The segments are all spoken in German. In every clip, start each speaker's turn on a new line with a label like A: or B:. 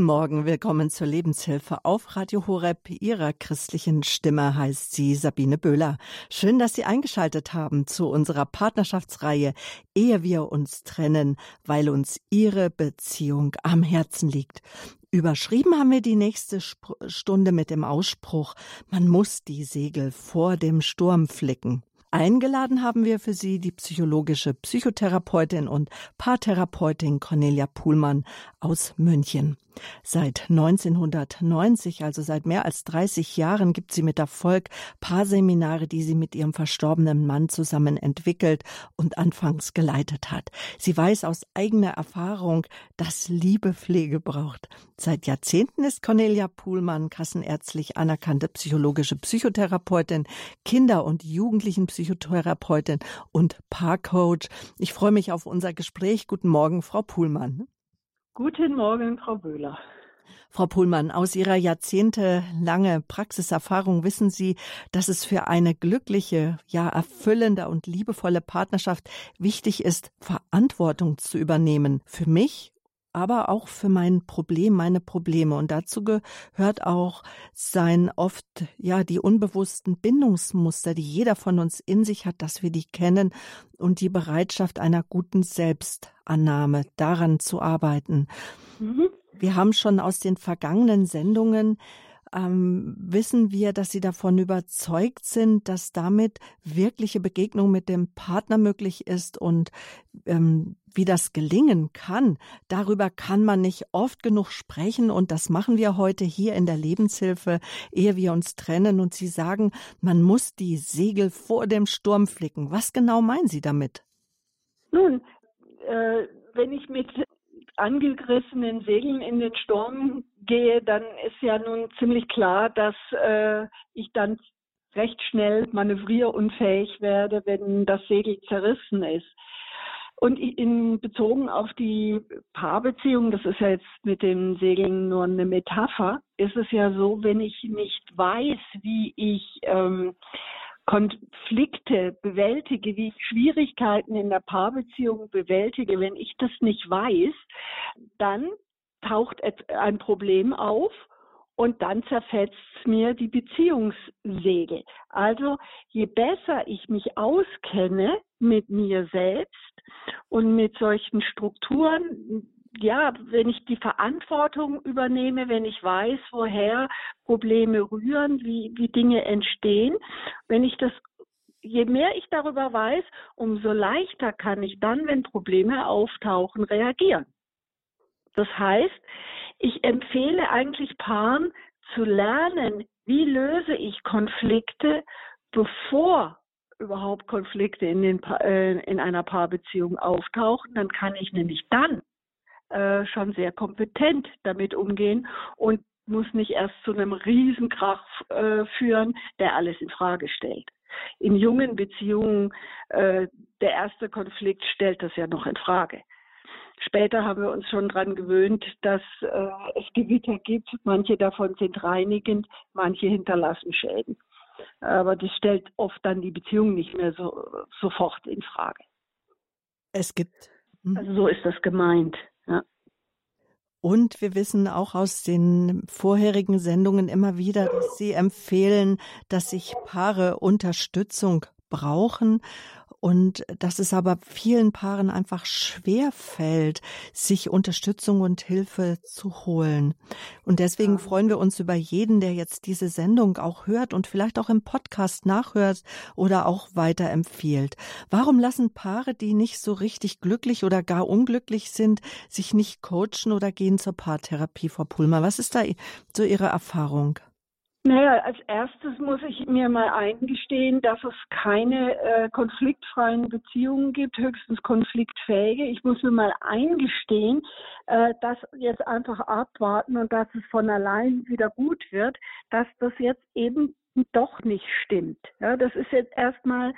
A: Guten Morgen, willkommen zur Lebenshilfe auf Radio Horeb. Ihrer christlichen Stimme heißt sie Sabine Böhler. Schön, dass Sie eingeschaltet haben zu unserer Partnerschaftsreihe Ehe wir uns trennen, weil uns Ihre Beziehung am Herzen liegt. Überschrieben haben wir die nächste Stunde mit dem Ausspruch, man muss die Segel vor dem Sturm flicken. Eingeladen haben wir für Sie die psychologische Psychotherapeutin und Paartherapeutin Cornelia Puhlmann aus München. Seit 1990, also seit mehr als 30 Jahren, gibt sie mit Erfolg Paarseminare, die sie mit ihrem verstorbenen Mann zusammen entwickelt und anfangs geleitet hat. Sie weiß aus eigener Erfahrung, dass Liebe Pflege braucht. Seit Jahrzehnten ist Cornelia Puhlmann kassenärztlich anerkannte psychologische Psychotherapeutin, Kinder- und Jugendlichenpsychotherapeutin und Paarcoach. Ich freue mich auf unser Gespräch. Guten Morgen, Frau Puhlmann.
B: Guten Morgen, Frau Böhler.
A: Frau Puhlmann, aus Ihrer jahrzehntelange Praxiserfahrung wissen Sie, dass es für eine glückliche, ja erfüllende und liebevolle Partnerschaft wichtig ist, Verantwortung zu übernehmen für mich aber auch für mein Problem, meine Probleme. Und dazu gehört auch sein oft, ja, die unbewussten Bindungsmuster, die jeder von uns in sich hat, dass wir die kennen und die Bereitschaft einer guten Selbstannahme, daran zu arbeiten. Mhm. Wir haben schon aus den vergangenen Sendungen ähm, wissen wir, dass Sie davon überzeugt sind, dass damit wirkliche Begegnung mit dem Partner möglich ist und ähm, wie das gelingen kann. Darüber kann man nicht oft genug sprechen und das machen wir heute hier in der Lebenshilfe, ehe wir uns trennen. Und Sie sagen, man muss die Segel vor dem Sturm flicken. Was genau meinen Sie damit?
B: Nun, äh, wenn ich mit angegrissenen Segeln in den Sturm gehe, dann ist ja nun ziemlich klar, dass äh, ich dann recht schnell manövrierunfähig werde, wenn das Segel zerrissen ist. Und in bezogen auf die Paarbeziehung, das ist ja jetzt mit dem Segeln nur eine Metapher, ist es ja so, wenn ich nicht weiß, wie ich ähm, Konflikte bewältige, wie ich Schwierigkeiten in der Paarbeziehung bewältige, wenn ich das nicht weiß, dann taucht ein Problem auf und dann zerfetzt mir die Beziehungssegel. Also je besser ich mich auskenne mit mir selbst und mit solchen Strukturen, ja, wenn ich die Verantwortung übernehme, wenn ich weiß, woher Probleme rühren, wie, wie Dinge entstehen, wenn ich das, je mehr ich darüber weiß, umso leichter kann ich dann, wenn Probleme auftauchen, reagieren. Das heißt, ich empfehle eigentlich Paaren zu lernen, wie löse ich Konflikte, bevor überhaupt Konflikte in, den, äh, in einer Paarbeziehung auftauchen. Dann kann ich nämlich dann äh, schon sehr kompetent damit umgehen und muss nicht erst zu einem Riesenkrach äh, führen, der alles in Frage stellt. In jungen Beziehungen, äh, der erste Konflikt stellt das ja noch in Frage. Später haben wir uns schon daran gewöhnt, dass äh, es Gewitter gibt. Manche davon sind reinigend, manche hinterlassen Schäden. Aber das stellt oft dann die Beziehung nicht mehr so sofort in Frage.
A: Es gibt.
B: Hm. Also so ist das gemeint. Ja.
A: Und wir wissen auch aus den vorherigen Sendungen immer wieder, dass Sie empfehlen, dass sich Paare Unterstützung brauchen und dass es aber vielen Paaren einfach schwer fällt, sich Unterstützung und Hilfe zu holen. Und deswegen ja. freuen wir uns über jeden, der jetzt diese Sendung auch hört und vielleicht auch im Podcast nachhört oder auch weiterempfiehlt. Warum lassen Paare, die nicht so richtig glücklich oder gar unglücklich sind, sich nicht coachen oder gehen zur Paartherapie, Frau Pulmer? Was ist da so Ihre Erfahrung?
B: Naja, als erstes muss ich mir mal eingestehen, dass es keine äh, konfliktfreien Beziehungen gibt, höchstens konfliktfähige. Ich muss mir mal eingestehen, äh, dass jetzt einfach abwarten und dass es von allein wieder gut wird, dass das jetzt eben doch nicht stimmt. Ja, das ist jetzt erstmal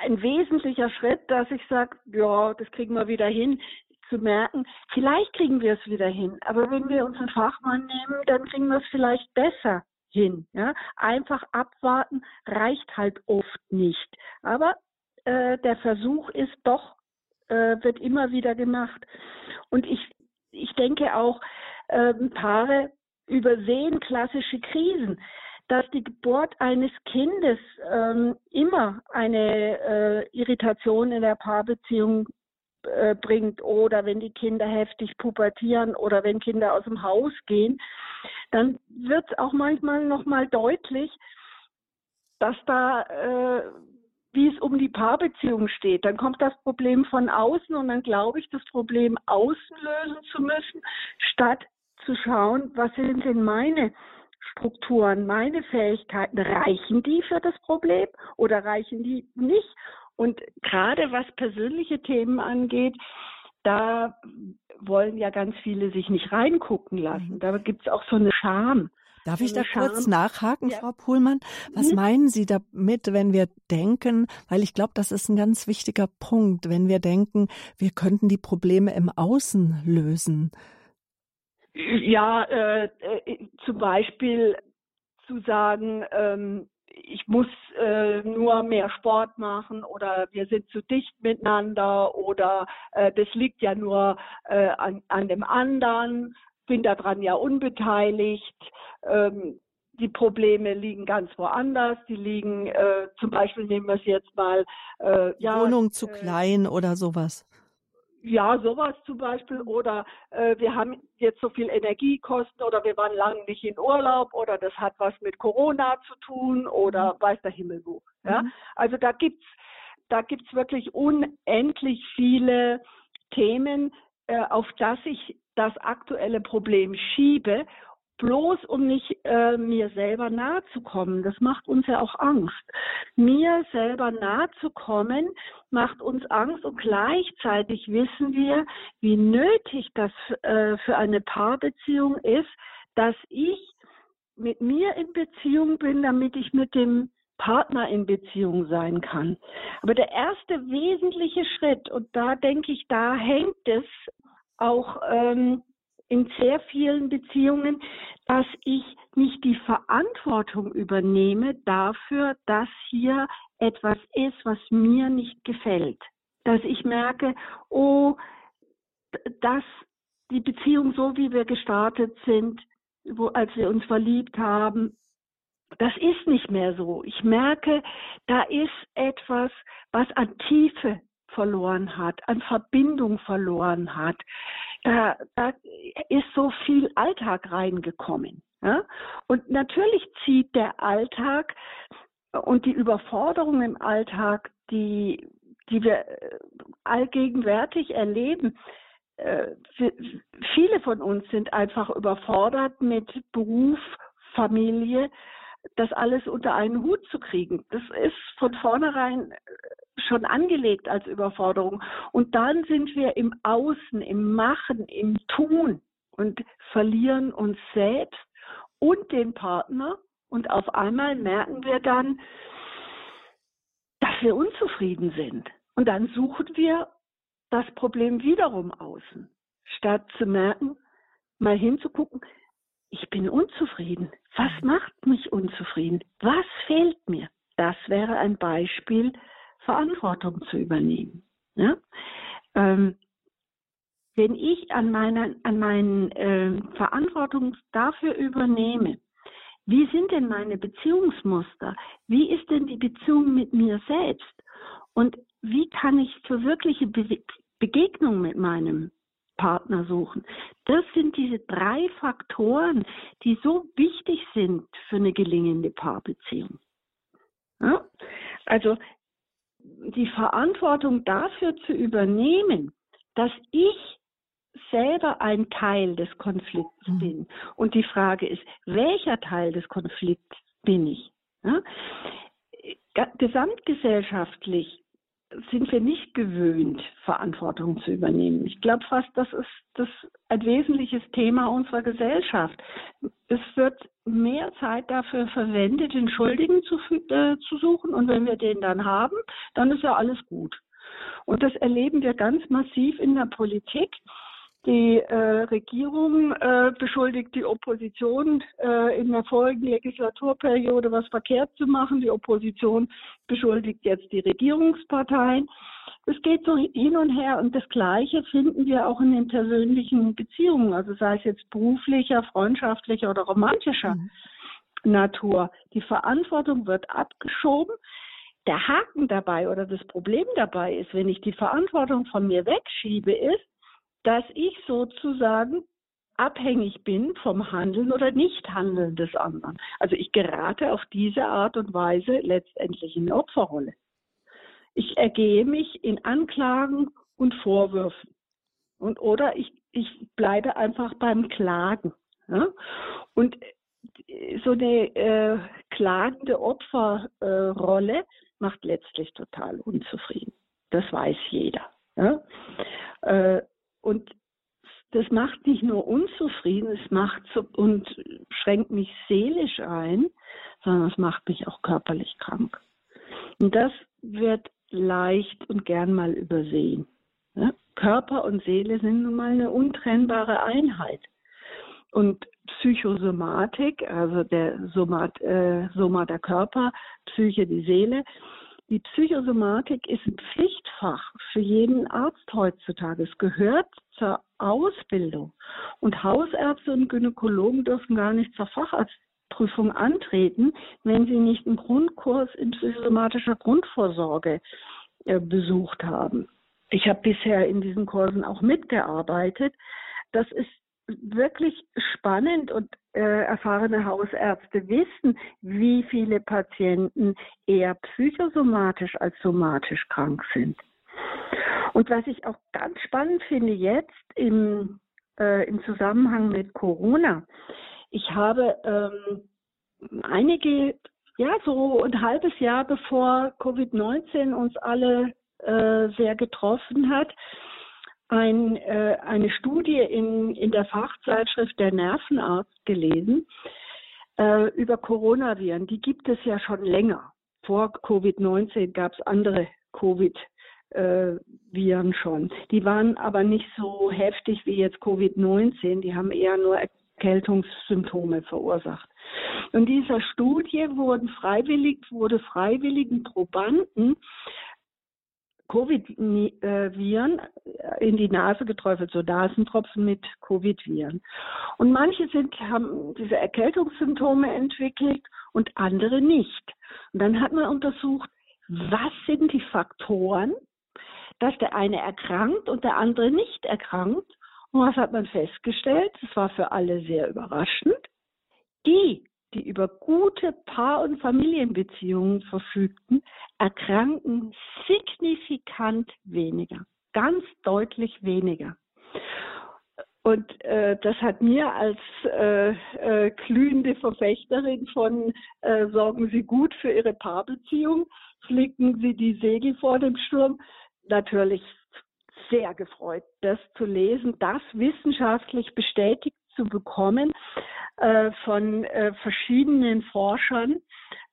B: ein wesentlicher Schritt, dass ich sage, ja, das kriegen wir wieder hin zu merken, vielleicht kriegen wir es wieder hin, aber wenn wir uns einen Fachmann nehmen, dann kriegen wir es vielleicht besser hin. Ja? Einfach abwarten reicht halt oft nicht. Aber äh, der Versuch ist doch, äh, wird immer wieder gemacht. Und ich, ich denke auch, ähm, Paare übersehen klassische Krisen dass die Geburt eines Kindes ähm, immer eine äh, Irritation in der Paarbeziehung äh, bringt oder wenn die Kinder heftig pubertieren oder wenn Kinder aus dem Haus gehen, dann wird auch manchmal nochmal deutlich, dass da, äh, wie es um die Paarbeziehung steht, dann kommt das Problem von außen und dann glaube ich, das Problem außen lösen zu müssen, statt zu schauen, was sind denn meine Strukturen, meine Fähigkeiten, reichen die für das Problem oder reichen die nicht? Und gerade was persönliche Themen angeht, da wollen ja ganz viele sich nicht reingucken lassen. Mhm. Da gibt es auch so eine Scham.
A: Darf ich da kurz nachhaken, ja. Frau Pohlmann? Was mhm. meinen Sie damit, wenn wir denken, weil ich glaube, das ist ein ganz wichtiger Punkt, wenn wir denken, wir könnten die Probleme im Außen lösen?
B: Ja, äh, äh, zum Beispiel zu sagen, ähm, ich muss äh, nur mehr Sport machen oder wir sind zu dicht miteinander oder äh, das liegt ja nur äh, an, an dem anderen, bin daran ja unbeteiligt. Ähm, die Probleme liegen ganz woanders. Die liegen, äh, zum Beispiel nehmen wir es jetzt mal,
A: äh, ja, Wohnung zu äh, klein oder sowas.
B: Ja, sowas zum Beispiel. Oder äh, wir haben jetzt so viel Energiekosten oder wir waren lange nicht in Urlaub oder das hat was mit Corona zu tun oder mhm. weiß der Himmel wo. Ja? Mhm. Also da gibt's da gibt's wirklich unendlich viele Themen, äh, auf das ich das aktuelle Problem schiebe bloß um nicht äh, mir selber nahe zu kommen. Das macht uns ja auch Angst. Mir selber nahe zu kommen, macht uns Angst und gleichzeitig wissen wir, wie nötig das äh, für eine Paarbeziehung ist, dass ich mit mir in Beziehung bin, damit ich mit dem Partner in Beziehung sein kann. Aber der erste wesentliche Schritt, und da denke ich, da hängt es auch ähm, in sehr vielen Beziehungen, dass ich nicht die Verantwortung übernehme dafür, dass hier etwas ist, was mir nicht gefällt. Dass ich merke, oh, dass die Beziehung so, wie wir gestartet sind, wo, als wir uns verliebt haben, das ist nicht mehr so. Ich merke, da ist etwas, was an Tiefe verloren hat, an Verbindung verloren hat da, da ist so viel Alltag reingekommen. Ja? Und natürlich zieht der Alltag und die Überforderung im Alltag, die, die wir äh, allgegenwärtig erleben, äh, viele von uns sind einfach überfordert mit Beruf, Familie, das alles unter einen Hut zu kriegen. Das ist von vornherein schon angelegt als Überforderung. Und dann sind wir im Außen, im Machen, im Tun und verlieren uns selbst und den Partner. Und auf einmal merken wir dann, dass wir unzufrieden sind. Und dann suchen wir das Problem wiederum außen, statt zu merken, mal hinzugucken, ich bin unzufrieden. Was macht mich unzufrieden? Was fehlt mir? Das wäre ein Beispiel Verantwortung zu übernehmen. Ja? Ähm, wenn ich an meiner an meinen äh, Verantwortung dafür übernehme, wie sind denn meine Beziehungsmuster? Wie ist denn die Beziehung mit mir selbst? Und wie kann ich für wirkliche Be Begegnung mit meinem Partner suchen? Das sind diese drei Faktoren, die so wichtig sind für eine gelingende Paarbeziehung. Ja? Also die Verantwortung dafür zu übernehmen, dass ich selber ein Teil des Konflikts mhm. bin. Und die Frage ist, welcher Teil des Konflikts bin ich? Ja? Gesamtgesellschaftlich sind wir nicht gewöhnt, Verantwortung zu übernehmen. Ich glaube fast, das ist das ein wesentliches Thema unserer Gesellschaft. Es wird mehr Zeit dafür verwendet, den Schuldigen zu, äh, zu suchen und wenn wir den dann haben, dann ist ja alles gut. Und das erleben wir ganz massiv in der Politik, Die äh, Regierung äh, beschuldigt die Opposition äh, in der vorigen Legislaturperiode was verkehrt zu machen. Die Opposition beschuldigt jetzt die Regierungsparteien. Es geht so hin und her und das Gleiche finden wir auch in den persönlichen Beziehungen, also sei es jetzt beruflicher, freundschaftlicher oder romantischer mhm. Natur. Die Verantwortung wird abgeschoben. Der Haken dabei oder das Problem dabei ist, wenn ich die Verantwortung von mir wegschiebe, ist, dass ich sozusagen abhängig bin vom Handeln oder Nichthandeln des anderen. Also ich gerate auf diese Art und Weise letztendlich in eine Opferrolle. Ich ergehe mich in Anklagen und Vorwürfen. Und oder ich, ich bleibe einfach beim Klagen. Ja? Und so eine äh, klagende Opferrolle äh, macht letztlich total unzufrieden. Das weiß jeder. Ja? Äh, und das macht nicht nur unzufrieden, es macht und schränkt mich seelisch ein, sondern es macht mich auch körperlich krank. Und das wird leicht und gern mal übersehen. Körper und Seele sind nun mal eine untrennbare Einheit. Und Psychosomatik, also der Somat, äh, Soma der Körper, Psyche die Seele, die Psychosomatik ist ein Pflichtfach für jeden Arzt heutzutage. Es gehört zur Ausbildung. Und Hausärzte und Gynäkologen dürfen gar nicht zur Facharztprüfung antreten, wenn sie nicht einen Grundkurs in psychosomatischer Grundvorsorge äh, besucht haben. Ich habe bisher in diesen Kursen auch mitgearbeitet. Das ist wirklich spannend und äh, erfahrene Hausärzte wissen, wie viele Patienten eher psychosomatisch als somatisch krank sind. Und was ich auch ganz spannend finde jetzt im, äh, im Zusammenhang mit Corona, ich habe ähm, einige, ja, so ein halbes Jahr bevor Covid-19 uns alle äh, sehr getroffen hat, ein, äh, eine Studie in, in der Fachzeitschrift Der Nervenarzt gelesen äh, über Coronaviren. Die gibt es ja schon länger. Vor Covid-19 gab es andere Covid-Viren äh, schon. Die waren aber nicht so heftig wie jetzt Covid-19. Die haben eher nur Erkältungssymptome verursacht. In dieser Studie wurden freiwillig, wurde freiwilligen Probanden Covid-Viren in die Nase geträufelt, so Nasentropfen mit Covid-Viren. Und manche sind, haben diese Erkältungssymptome entwickelt und andere nicht. Und dann hat man untersucht, was sind die Faktoren, dass der eine erkrankt und der andere nicht erkrankt. Und was hat man festgestellt? Das war für alle sehr überraschend. Die, die über gute Paar- und Familienbeziehungen verfügten, erkranken signifikant weniger, ganz deutlich weniger. Und äh, das hat mir als äh, äh, glühende Verfechterin von äh, sorgen Sie gut für Ihre Paarbeziehung, flicken Sie die Segel vor dem Sturm, natürlich sehr gefreut, das zu lesen, das wissenschaftlich bestätigt zu bekommen äh, von äh, verschiedenen Forschern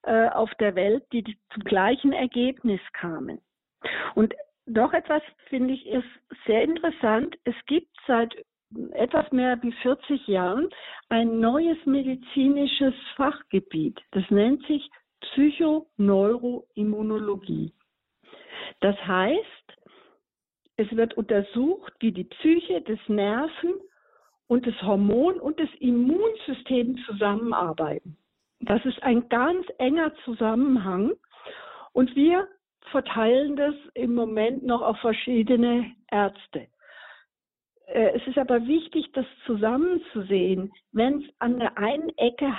B: äh, auf der Welt, die zum gleichen Ergebnis kamen. Und noch etwas finde ich ist sehr interessant. Es gibt seit etwas mehr wie 40 Jahren ein neues medizinisches Fachgebiet. Das nennt sich Psychoneuroimmunologie. Das heißt, es wird untersucht, wie die Psyche des Nerven und das Hormon und das Immunsystem zusammenarbeiten. Das ist ein ganz enger Zusammenhang und wir verteilen das im Moment noch auf verschiedene Ärzte. Äh, es ist aber wichtig, das zusammenzusehen. Wenn es an der einen Ecke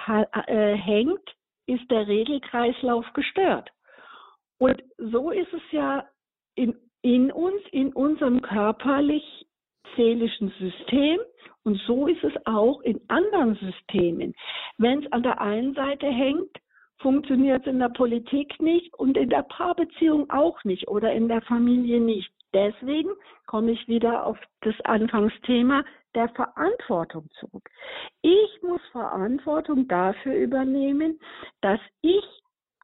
B: äh, hängt, ist der Regelkreislauf gestört. Und so ist es ja in, in uns, in unserem körperlich-seelischen System. Und so ist es auch in anderen Systemen. Wenn es an der einen Seite hängt, funktioniert es in der Politik nicht und in der Paarbeziehung auch nicht oder in der Familie nicht. Deswegen komme ich wieder auf das Anfangsthema der Verantwortung zurück. Ich muss Verantwortung dafür übernehmen, dass ich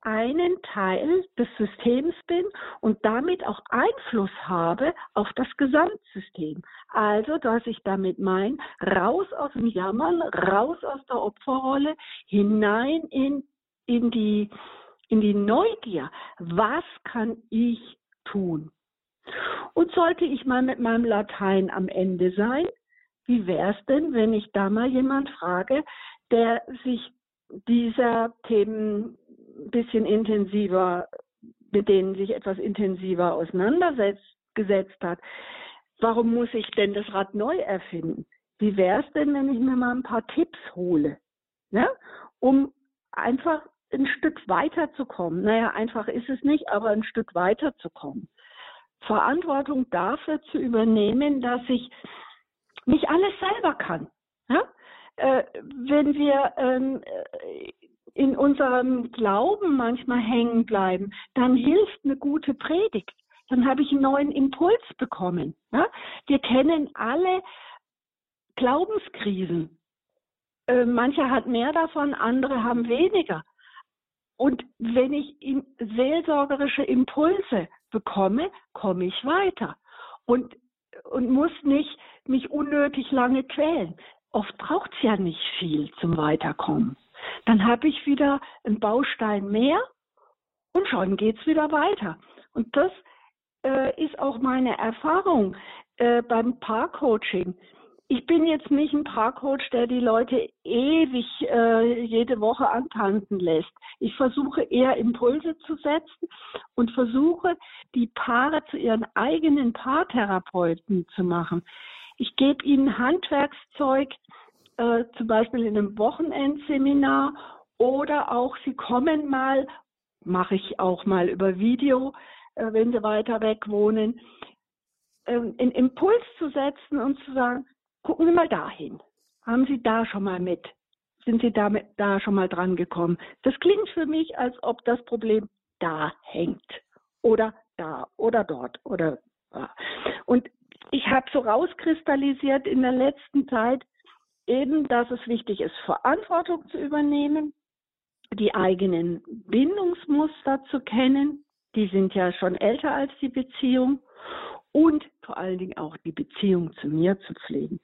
B: einen Teil des Systems bin und damit auch Einfluss habe auf das Gesamtsystem. Also, dass ich damit meine, raus aus dem Jammern, raus aus der Opferrolle, hinein in, in, die, in die Neugier. Was kann ich tun? Und sollte ich mal mit meinem Latein am Ende sein, wie wäre es denn, wenn ich da mal jemand frage, der sich dieser Themen ein bisschen intensiver, mit denen sich etwas intensiver auseinandergesetzt hat. Warum muss ich denn das Rad neu erfinden? Wie wäre es denn, wenn ich mir mal ein paar Tipps hole, ne? um einfach ein Stück weiterzukommen? Naja, einfach ist es nicht, aber ein Stück weiterzukommen. Verantwortung dafür zu übernehmen, dass ich nicht alles selber kann. Ja? Äh, wenn wir ähm, in unserem Glauben manchmal hängen bleiben, dann hilft eine gute Predigt. Dann habe ich einen neuen Impuls bekommen. Ja? Wir kennen alle Glaubenskrisen. Äh, manche hat mehr davon, andere haben weniger. Und wenn ich seelsorgerische Impulse bekomme, komme ich weiter und, und muss nicht mich unnötig lange quälen. Oft braucht es ja nicht viel zum Weiterkommen. Dann habe ich wieder einen Baustein mehr und schon geht es wieder weiter. Und das äh, ist auch meine Erfahrung äh, beim Paarcoaching. Ich bin jetzt nicht ein Paarcoach, der die Leute ewig äh, jede Woche antanzen lässt. Ich versuche eher Impulse zu setzen und versuche, die Paare zu ihren eigenen Paartherapeuten zu machen. Ich gebe ihnen Handwerkszeug, äh, zum Beispiel in einem Wochenendseminar oder auch sie kommen mal, mache ich auch mal über Video, äh, wenn sie weiter weg wohnen, äh, einen Impuls zu setzen und zu sagen, gucken Sie mal dahin. Haben Sie da schon mal mit? Sind Sie damit, da schon mal dran gekommen? Das klingt für mich, als ob das Problem da hängt. Oder da oder dort oder da. Und ich habe so rauskristallisiert in der letzten Zeit, eben, dass es wichtig ist, Verantwortung zu übernehmen, die eigenen Bindungsmuster zu kennen, die sind ja schon älter als die Beziehung und vor allen Dingen auch die Beziehung zu mir zu pflegen.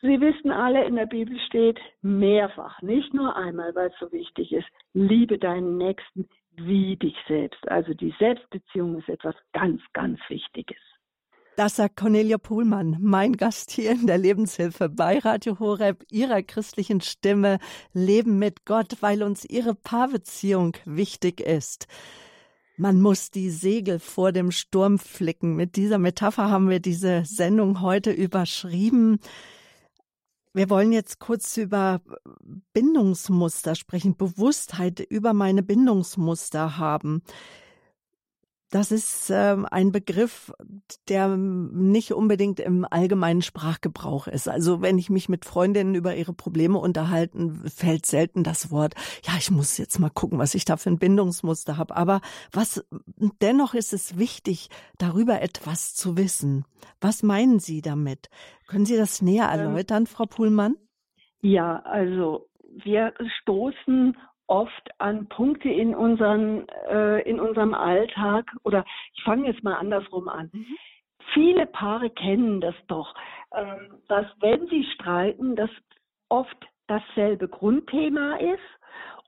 B: Sie wissen alle, in der Bibel steht mehrfach, nicht nur einmal, weil es so wichtig ist, liebe deinen Nächsten wie dich selbst. Also die Selbstbeziehung ist etwas ganz, ganz Wichtiges.
A: Das sagt Cornelia Pohlmann, mein Gast hier in der Lebenshilfe bei Radio Horeb, ihrer christlichen Stimme, Leben mit Gott, weil uns ihre Paarbeziehung wichtig ist. Man muss die Segel vor dem Sturm flicken. Mit dieser Metapher haben wir diese Sendung heute überschrieben. Wir wollen jetzt kurz über Bindungsmuster sprechen, Bewusstheit über meine Bindungsmuster haben. Das ist äh, ein Begriff, der nicht unbedingt im allgemeinen Sprachgebrauch ist. Also wenn ich mich mit Freundinnen über ihre Probleme unterhalten, fällt selten das Wort, ja, ich muss jetzt mal gucken, was ich da für ein Bindungsmuster habe. Aber was dennoch ist es wichtig, darüber etwas zu wissen. Was meinen Sie damit? Können Sie das näher ähm, erläutern, Frau Puhlmann?
B: Ja, also wir stoßen oft an Punkte in, unseren, äh, in unserem Alltag oder ich fange jetzt mal andersrum an. Mhm. Viele Paare kennen das doch, ähm, dass wenn sie streiten, das oft dasselbe Grundthema ist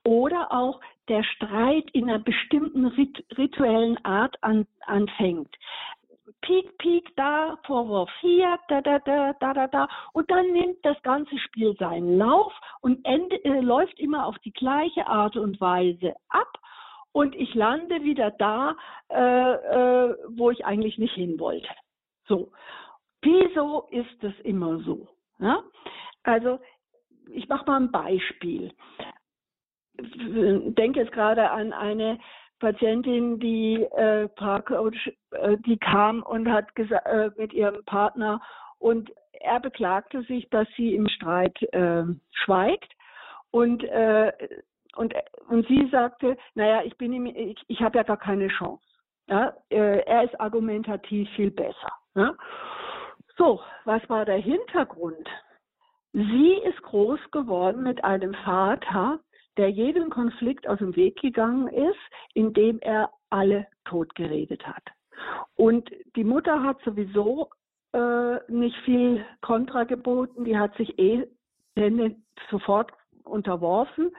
B: oder auch der Streit in einer bestimmten rit rituellen Art an, anfängt. Peak, Peak, da, Vorwurf hier, da, da, da, da, da, da. Und dann nimmt das ganze Spiel seinen Lauf und ende, äh, läuft immer auf die gleiche Art und Weise ab. Und ich lande wieder da, äh, äh, wo ich eigentlich nicht hin wollte. So. Wieso ist es immer so? Ja? Also, ich mache mal ein Beispiel. Denke jetzt gerade an eine Patientin, die äh, Paarcoach, äh, die kam und hat äh, mit ihrem Partner und er beklagte sich, dass sie im Streit äh, schweigt und äh, und und sie sagte, naja, ich bin ihm, ich, ich habe ja gar keine Chance. Ja, äh, er ist argumentativ viel besser. Ja? So, was war der Hintergrund? Sie ist groß geworden mit einem Vater, der jedem Konflikt aus dem Weg gegangen ist, indem er alle totgeredet hat. Und die Mutter hat sowieso äh, nicht viel Kontra geboten, die hat sich eh sofort unterworfen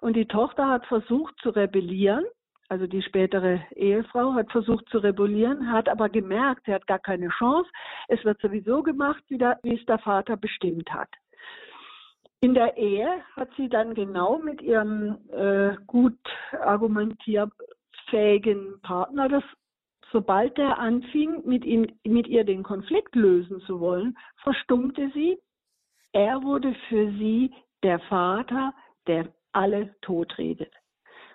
B: und die Tochter hat versucht zu rebellieren also die spätere Ehefrau, hat versucht zu rebellieren, hat aber gemerkt, sie hat gar keine Chance. Es wird sowieso gemacht, wie, der, wie es der Vater bestimmt hat. In der Ehe hat sie dann genau mit ihrem äh, gut argumentierfähigen Partner das sobald er anfing, mit, ihm, mit ihr den Konflikt lösen zu wollen, verstummte sie. Er wurde für sie der Vater, der alle totredet.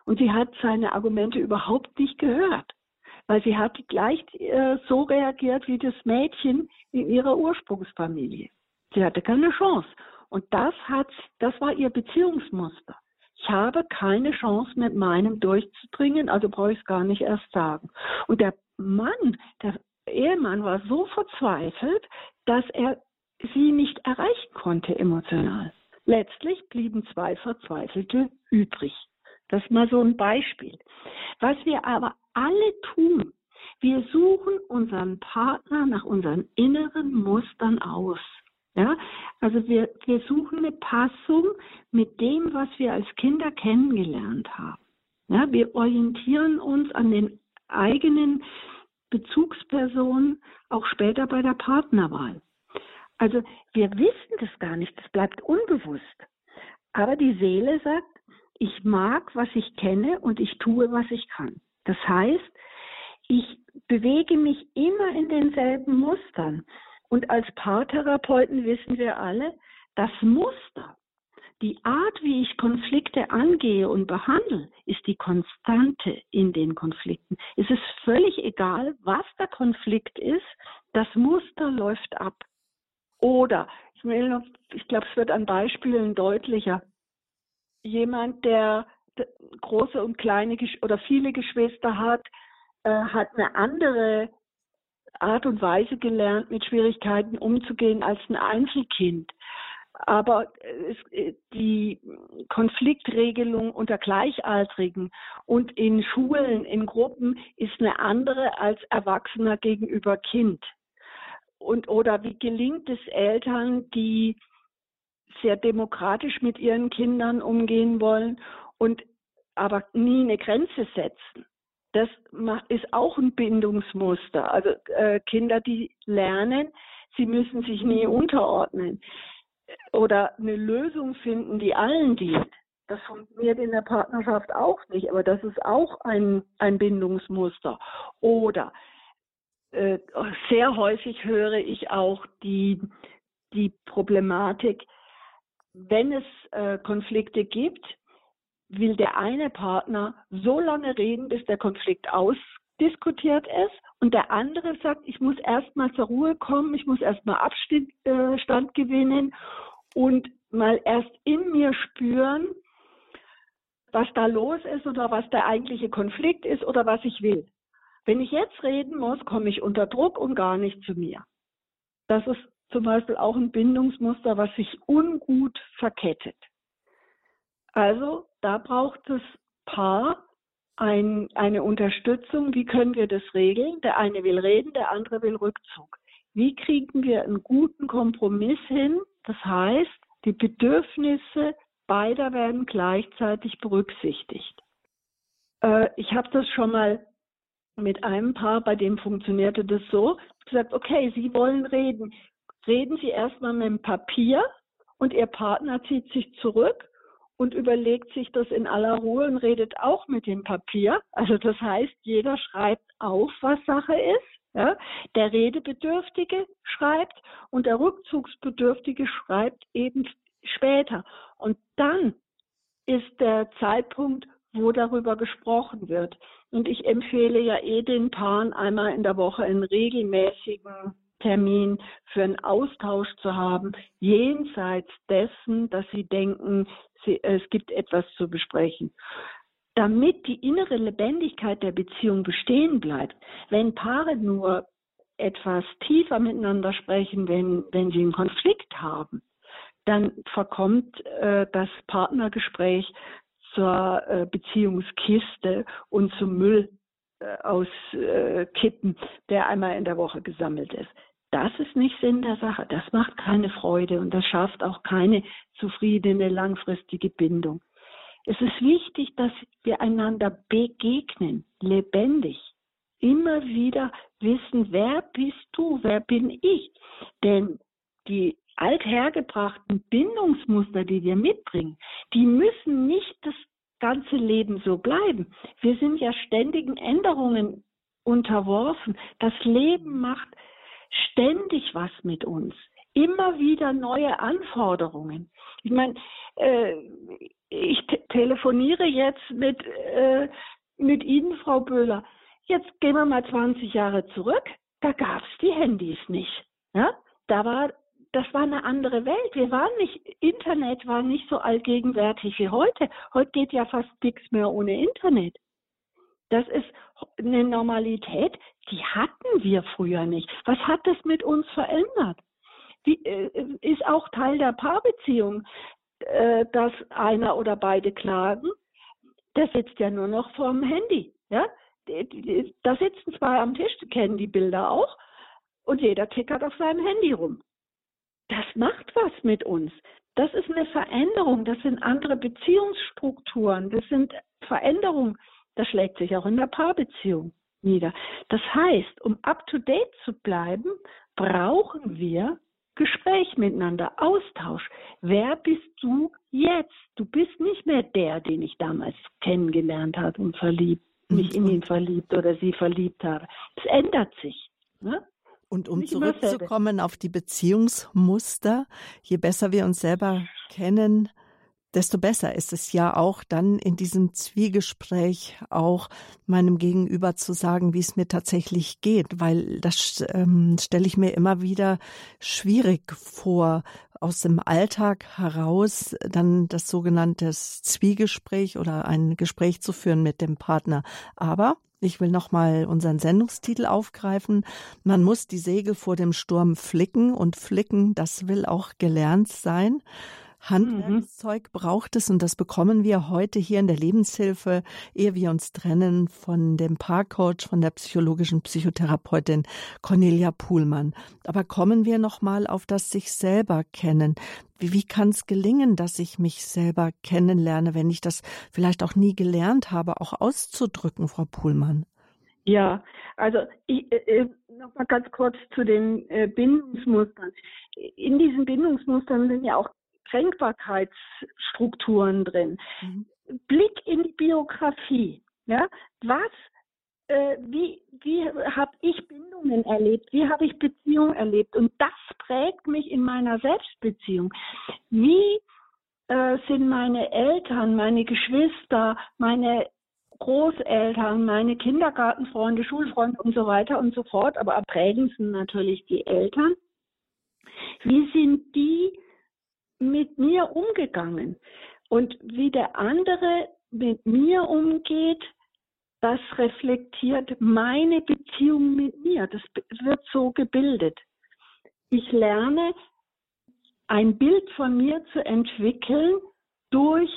B: Und sie hat seine Argumente überhaupt nicht gehört, weil sie hat gleich äh, so reagiert wie das Mädchen in ihrer Ursprungsfamilie. Sie hatte keine Chance. Und das hat, das war ihr Beziehungsmuster. Ich habe keine Chance, mit meinem durchzudringen, also brauche ich es gar nicht erst sagen. Und der Mann, der Ehemann war so verzweifelt, dass er sie nicht erreichen konnte emotional. Letztlich blieben zwei Verzweifelte übrig. Das ist mal so ein Beispiel. Was wir aber alle tun, wir suchen unseren Partner nach unseren inneren Mustern aus. Ja, also wir, wir suchen eine Passung mit dem, was wir als Kinder kennengelernt haben. Ja, wir orientieren uns an den eigenen Bezugspersonen, auch später bei der Partnerwahl. Also wir wissen das gar nicht, das bleibt unbewusst. Aber die Seele sagt, ich mag, was ich kenne und ich tue, was ich kann. Das heißt, ich bewege mich immer in denselben Mustern. Und als Paartherapeuten wissen wir alle, das Muster, die Art, wie ich Konflikte angehe und behandle, ist die Konstante in den Konflikten. Es ist völlig egal, was der Konflikt ist, das Muster läuft ab. Oder, ich, ich glaube, es wird an Beispielen deutlicher jemand, der große und kleine oder viele Geschwister hat, äh, hat eine andere Art und Weise gelernt, mit Schwierigkeiten umzugehen als ein Einzelkind. Aber es, äh, die Konfliktregelung unter Gleichaltrigen und in Schulen, in Gruppen ist eine andere als Erwachsener gegenüber Kind. Und, oder wie gelingt es Eltern, die sehr demokratisch mit ihren Kindern umgehen wollen und aber nie eine Grenze setzen. Das ist auch ein Bindungsmuster. Also äh, Kinder, die lernen, sie müssen sich nie unterordnen oder eine Lösung finden, die allen dient. Das funktioniert in der Partnerschaft auch nicht, aber das ist auch ein, ein Bindungsmuster. Oder äh, sehr häufig höre ich auch die, die Problematik, wenn es äh, Konflikte gibt, will der eine Partner so lange reden, bis der Konflikt ausdiskutiert ist und der andere sagt, ich muss erstmal zur Ruhe kommen, ich muss erstmal Abstand äh, gewinnen und mal erst in mir spüren, was da los ist oder was der eigentliche Konflikt ist oder was ich will. Wenn ich jetzt reden muss, komme ich unter Druck und gar nicht zu mir. Das ist zum Beispiel auch ein Bindungsmuster, was sich ungut verkettet. Also da braucht das Paar ein, eine Unterstützung. Wie können wir das regeln? Der eine will reden, der andere will Rückzug. Wie kriegen wir einen guten Kompromiss hin? Das heißt, die Bedürfnisse beider werden gleichzeitig berücksichtigt. Äh, ich habe das schon mal mit einem Paar, bei dem funktionierte das so, gesagt, okay, Sie wollen reden reden Sie erstmal mit dem Papier und Ihr Partner zieht sich zurück und überlegt sich das in aller Ruhe und redet auch mit dem Papier. Also das heißt, jeder schreibt auf, was Sache ist. Ja? Der Redebedürftige schreibt und der Rückzugsbedürftige schreibt eben später. Und dann ist der Zeitpunkt, wo darüber gesprochen wird. Und ich empfehle ja eh den Paaren einmal in der Woche einen regelmäßigen Termin für einen Austausch zu haben, jenseits dessen, dass sie denken, sie, es gibt etwas zu besprechen. Damit die innere Lebendigkeit der Beziehung bestehen bleibt, wenn Paare nur etwas tiefer miteinander sprechen, wenn, wenn sie einen Konflikt haben, dann verkommt äh, das Partnergespräch zur äh, Beziehungskiste und zum Müll äh, auskippen, äh, der einmal in der Woche gesammelt ist. Das ist nicht Sinn der Sache. Das macht keine Freude und das schafft auch keine zufriedene, langfristige Bindung. Es ist wichtig, dass wir einander begegnen, lebendig. Immer wieder wissen, wer bist du, wer bin ich? Denn die althergebrachten Bindungsmuster, die wir mitbringen, die müssen nicht das ganze Leben so bleiben. Wir sind ja ständigen Änderungen unterworfen. Das Leben macht ständig was mit uns. Immer wieder neue Anforderungen. Ich meine, äh, ich telefoniere jetzt mit, äh, mit Ihnen, Frau Böhler. Jetzt gehen wir mal 20 Jahre zurück. Da gab es die Handys nicht. Ja? Da war das war eine andere Welt. Wir waren nicht, Internet war nicht so allgegenwärtig wie heute. Heute geht ja fast nichts mehr ohne Internet. Das ist eine Normalität, die hatten wir früher nicht. Was hat das mit uns verändert? Die, äh, ist auch Teil der Paarbeziehung, äh, dass einer oder beide klagen. Der sitzt ja nur noch vorm Handy. Ja? Da sitzen zwei am Tisch, die kennen die Bilder auch, und jeder tickert auf seinem Handy rum das macht was mit uns. Das ist eine Veränderung, das sind andere Beziehungsstrukturen, das sind Veränderungen, das schlägt sich auch in der Paarbeziehung nieder. Das heißt, um up-to-date zu bleiben, brauchen wir Gespräch miteinander, Austausch. Wer bist du jetzt? Du bist nicht mehr der, den ich damals kennengelernt habe und verliebt, mich in ihn verliebt oder sie verliebt habe. Es ändert sich. Ne?
A: Und um zurückzukommen auf die Beziehungsmuster, je besser wir uns selber kennen, desto besser ist es ja auch dann in diesem Zwiegespräch auch meinem Gegenüber zu sagen, wie es mir tatsächlich geht, weil das ähm, stelle ich mir immer wieder schwierig vor, aus dem Alltag heraus dann das sogenannte Zwiegespräch oder ein Gespräch zu führen mit dem Partner. Aber ich will nochmal unseren Sendungstitel aufgreifen. Man muss die Segel vor dem Sturm flicken und flicken, das will auch gelernt sein. Handwerkszeug braucht es und das bekommen wir heute hier in der Lebenshilfe, ehe wir uns trennen von dem Paarcoach, von der psychologischen Psychotherapeutin Cornelia Puhlmann. Aber kommen wir nochmal auf das sich selber kennen. Wie, wie kann es gelingen, dass ich mich selber kennenlerne, wenn ich das vielleicht auch nie gelernt habe, auch auszudrücken, Frau Puhlmann?
B: Ja, also ich, äh, äh noch mal ganz kurz zu den äh, Bindungsmustern. In diesen Bindungsmustern sind ja auch Kränkbarkeitsstrukturen drin. Mhm. Blick in die Biografie. Ja, was, äh, wie, wie habe ich Bindungen erlebt? Wie habe ich Beziehungen erlebt? Und das prägt mich in meiner Selbstbeziehung. Wie äh, sind meine Eltern, meine Geschwister, meine Großeltern, meine Kindergartenfreunde, Schulfreunde und so weiter und so fort, aber am prägendsten natürlich die Eltern. Wie sind die mit mir umgegangen. Und wie der andere mit mir umgeht, das reflektiert meine Beziehung mit mir. Das wird so gebildet. Ich lerne ein Bild von mir zu entwickeln durch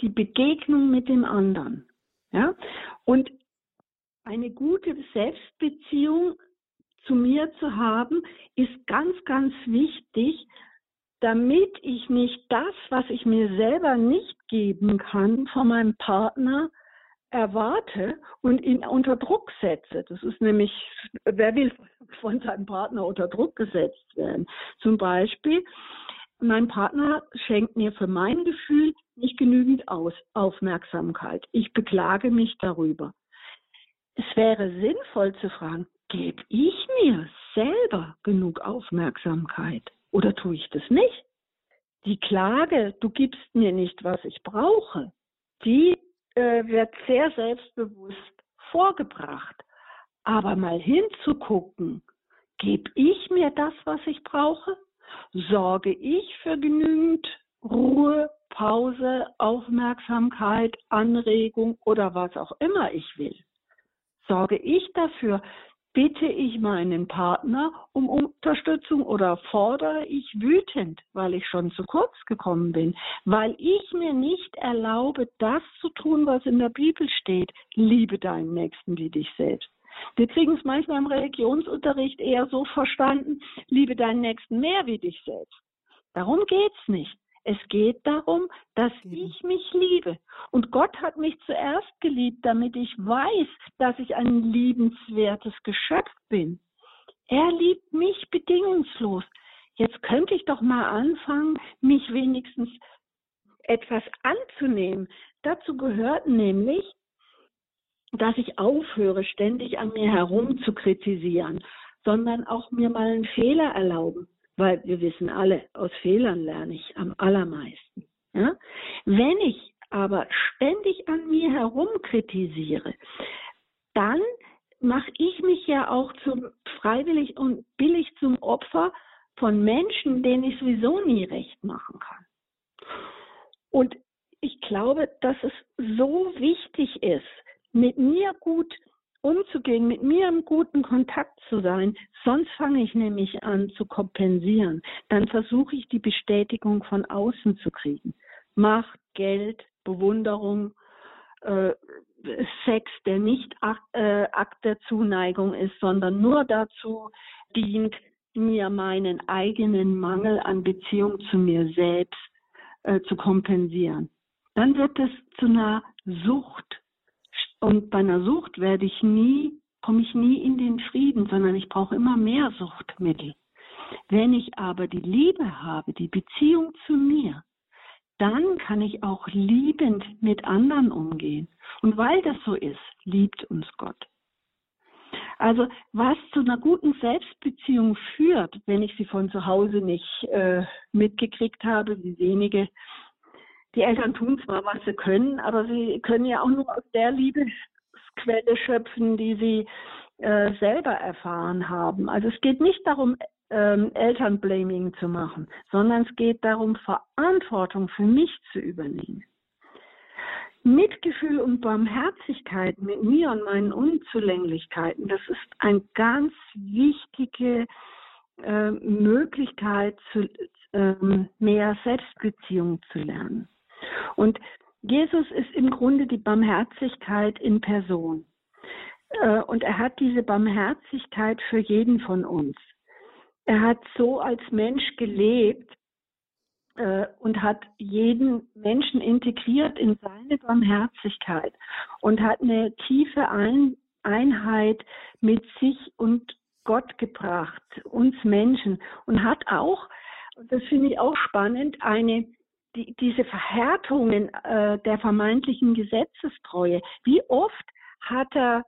B: die Begegnung mit dem anderen. Ja? Und eine gute Selbstbeziehung zu mir zu haben, ist ganz, ganz wichtig, damit ich nicht das, was ich mir selber nicht geben kann, von meinem Partner erwarte und ihn unter Druck setze. Das ist nämlich, wer will von seinem Partner unter Druck gesetzt werden? Zum Beispiel, mein Partner schenkt mir für mein Gefühl nicht genügend Aus Aufmerksamkeit. Ich beklage mich darüber. Es wäre sinnvoll zu fragen, gebe ich mir selber genug Aufmerksamkeit? Oder tue ich das nicht? Die Klage, du gibst mir nicht, was ich brauche, die äh, wird sehr selbstbewusst vorgebracht. Aber mal hinzugucken, gebe ich mir das, was ich brauche? Sorge ich für genügend Ruhe, Pause, Aufmerksamkeit, Anregung oder was auch immer ich will? Sorge ich dafür, bitte ich meinen Partner um Unterstützung oder fordere ich wütend, weil ich schon zu kurz gekommen bin, weil ich mir nicht erlaube, das zu tun, was in der Bibel steht, liebe deinen Nächsten wie dich selbst. Wir kriegen es manchmal im Religionsunterricht eher so verstanden, liebe deinen Nächsten mehr wie dich selbst. Darum geht's nicht. Es geht darum, dass ich mich liebe. Und Gott hat mich zuerst geliebt, damit ich weiß, dass ich ein liebenswertes Geschöpf bin. Er liebt mich bedingungslos. Jetzt könnte ich doch mal anfangen, mich wenigstens etwas anzunehmen. Dazu gehört nämlich, dass ich aufhöre, ständig an mir herum zu kritisieren, sondern auch mir mal einen Fehler erlauben weil wir wissen alle, aus Fehlern lerne ich am allermeisten. Ja? Wenn ich aber ständig an mir herum kritisiere, dann mache ich mich ja auch zum freiwillig und billig zum Opfer von Menschen, denen ich sowieso nie recht machen kann. Und ich glaube, dass es so wichtig ist, mit mir gut umzugehen, mit mir im guten Kontakt zu sein. Sonst fange ich nämlich an zu kompensieren. Dann versuche ich die Bestätigung von außen zu kriegen. Macht, Geld, Bewunderung, äh, Sex, der nicht Akt, äh, Akt der Zuneigung ist, sondern nur dazu dient, mir meinen eigenen Mangel an Beziehung zu mir selbst äh, zu kompensieren. Dann wird es zu einer Sucht und bei einer Sucht werde ich nie, komme ich nie in den Frieden, sondern ich brauche immer mehr Suchtmittel. Wenn ich aber die Liebe habe, die Beziehung zu mir, dann kann ich auch liebend mit anderen umgehen. Und weil das so ist, liebt uns Gott. Also was zu einer guten Selbstbeziehung führt, wenn ich sie von zu Hause nicht äh, mitgekriegt habe, wie wenige die Eltern tun zwar, was sie können, aber sie können ja auch nur aus der Liebesquelle schöpfen, die sie äh, selber erfahren haben. Also es geht nicht darum, ähm, Elternblaming zu machen, sondern es geht darum, Verantwortung für mich zu übernehmen. Mitgefühl und Barmherzigkeit mit mir und meinen Unzulänglichkeiten, das ist eine ganz wichtige äh, Möglichkeit, zu, äh, mehr Selbstbeziehung zu lernen. Und Jesus ist im Grunde die Barmherzigkeit in Person. Äh, und er hat diese Barmherzigkeit für jeden von uns. Er hat so als Mensch gelebt äh, und hat jeden Menschen integriert in seine Barmherzigkeit und hat eine tiefe Einheit mit sich und Gott gebracht, uns Menschen und hat auch, das finde ich auch spannend, eine die, diese Verhärtungen äh, der vermeintlichen Gesetzestreue, wie oft hat er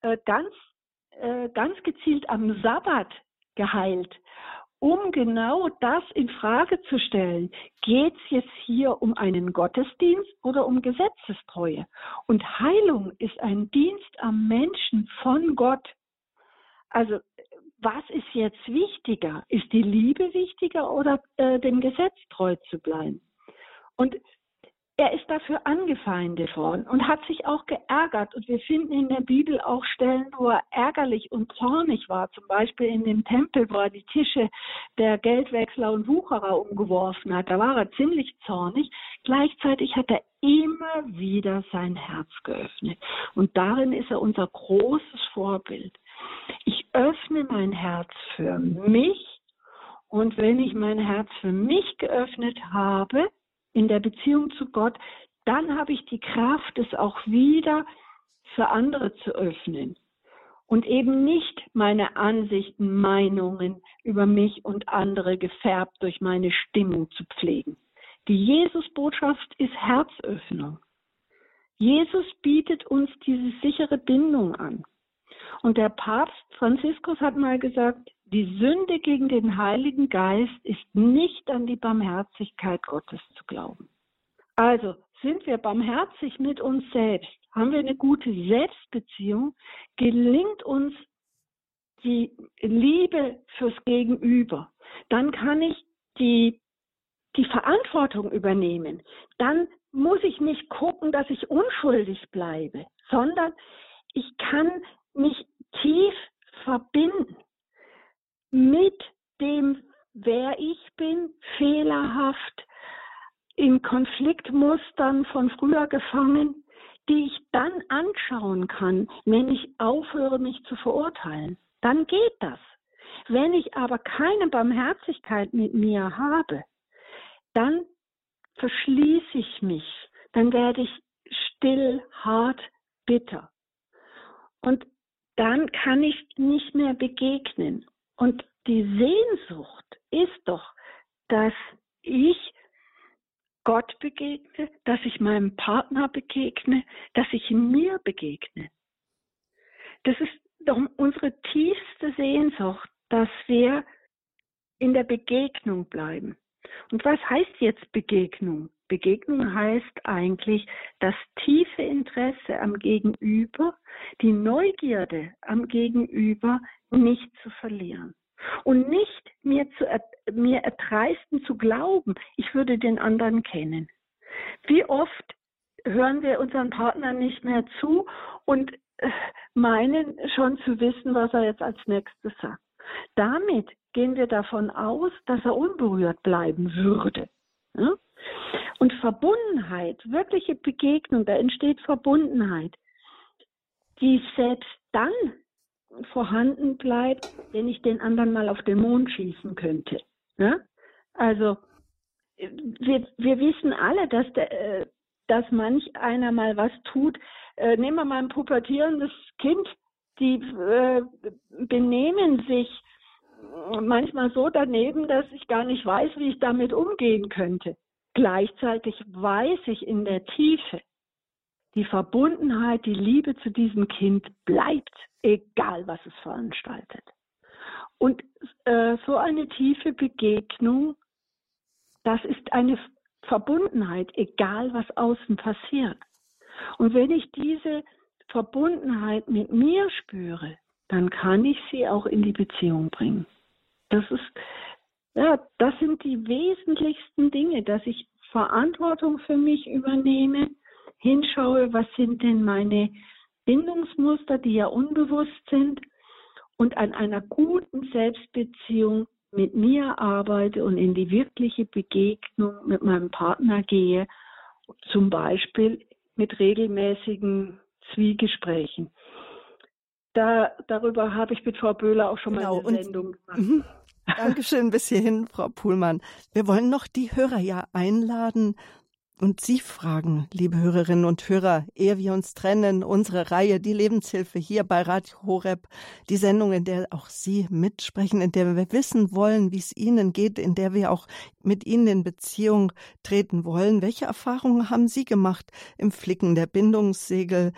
B: äh, ganz, äh, ganz gezielt am Sabbat geheilt, um genau das in Frage zu stellen. Geht es jetzt hier um einen Gottesdienst oder um Gesetzestreue? Und Heilung ist ein Dienst am Menschen von Gott. Also was ist jetzt wichtiger? Ist die Liebe wichtiger oder äh, dem Gesetz treu zu bleiben? Und er ist dafür angefeindet worden und hat sich auch geärgert. Und wir finden in der Bibel auch Stellen, wo er ärgerlich und zornig war. Zum Beispiel in dem Tempel, wo er die Tische der Geldwechsler und Wucherer umgeworfen hat. Da war er ziemlich zornig. Gleichzeitig hat er immer wieder sein Herz geöffnet. Und darin ist er unser großes Vorbild. Ich öffne mein Herz für mich. Und wenn ich mein Herz für mich geöffnet habe, in der Beziehung zu Gott, dann habe ich die Kraft, es auch wieder für andere zu öffnen und eben nicht meine Ansichten, Meinungen über mich und andere gefärbt durch meine Stimmung zu pflegen. Die Jesus-Botschaft ist Herzöffnung. Jesus bietet uns diese sichere Bindung an. Und der Papst Franziskus hat mal gesagt, die Sünde gegen den Heiligen Geist ist nicht an die Barmherzigkeit Gottes zu glauben. Also sind wir barmherzig mit uns selbst, haben wir eine gute Selbstbeziehung, gelingt uns die Liebe fürs Gegenüber, dann kann ich die, die Verantwortung übernehmen. Dann muss ich nicht gucken, dass ich unschuldig bleibe, sondern ich kann mich tief verbinden mit dem, wer ich bin, fehlerhaft, in Konfliktmustern von früher gefangen, die ich dann anschauen kann, wenn ich aufhöre, mich zu verurteilen. Dann geht das. Wenn ich aber keine Barmherzigkeit mit mir habe, dann verschließe ich mich, dann werde ich still, hart, bitter. Und dann kann ich nicht mehr begegnen. Und die Sehnsucht ist doch, dass ich Gott begegne, dass ich meinem Partner begegne, dass ich mir begegne. Das ist doch unsere tiefste Sehnsucht, dass wir in der Begegnung bleiben. Und was heißt jetzt Begegnung? Begegnung heißt eigentlich das tiefe Interesse am Gegenüber, die Neugierde am Gegenüber nicht zu verlieren. Und nicht mir, zu, mir erdreisten zu glauben, ich würde den anderen kennen. Wie oft hören wir unseren Partner nicht mehr zu und äh, meinen schon zu wissen, was er jetzt als nächstes sagt. Damit gehen wir davon aus, dass er unberührt bleiben würde. Und Verbundenheit, wirkliche Begegnung, da entsteht Verbundenheit, die selbst dann vorhanden bleibt, wenn ich den anderen mal auf den Mond schießen könnte. Ja? Also wir, wir wissen alle, dass, der, äh, dass manch einer mal was tut. Äh, nehmen wir mal ein pubertierendes Kind, die äh, benehmen sich manchmal so daneben, dass ich gar nicht weiß, wie ich damit umgehen könnte. Gleichzeitig weiß ich in der Tiefe, die Verbundenheit, die Liebe zu diesem Kind bleibt, egal was es veranstaltet. Und äh, so eine tiefe Begegnung, das ist eine Verbundenheit, egal was außen passiert. Und wenn ich diese Verbundenheit mit mir spüre, dann kann ich sie auch in die Beziehung bringen. Das ist, ja, das sind die wesentlichsten Dinge, dass ich Verantwortung für mich übernehme, hinschaue, was sind denn meine Bindungsmuster, die ja unbewusst sind, und an einer guten Selbstbeziehung mit mir arbeite und in die wirkliche Begegnung mit meinem Partner gehe, zum Beispiel mit regelmäßigen Zwiegesprächen. Da, darüber habe ich mit Frau Böhler auch schon genau, mal eine Sendung gemacht. Mhm.
A: Dankeschön bis hierhin, Frau Puhlmann. Wir wollen noch die Hörer ja einladen, und Sie fragen, liebe Hörerinnen und Hörer, ehe wir uns trennen, unsere Reihe Die Lebenshilfe hier bei Radio Horeb, die Sendung, in der auch Sie mitsprechen, in der wir wissen wollen, wie es Ihnen geht, in der wir auch mit Ihnen in Beziehung treten wollen. Welche Erfahrungen haben Sie gemacht im Flicken der Bindungssegel?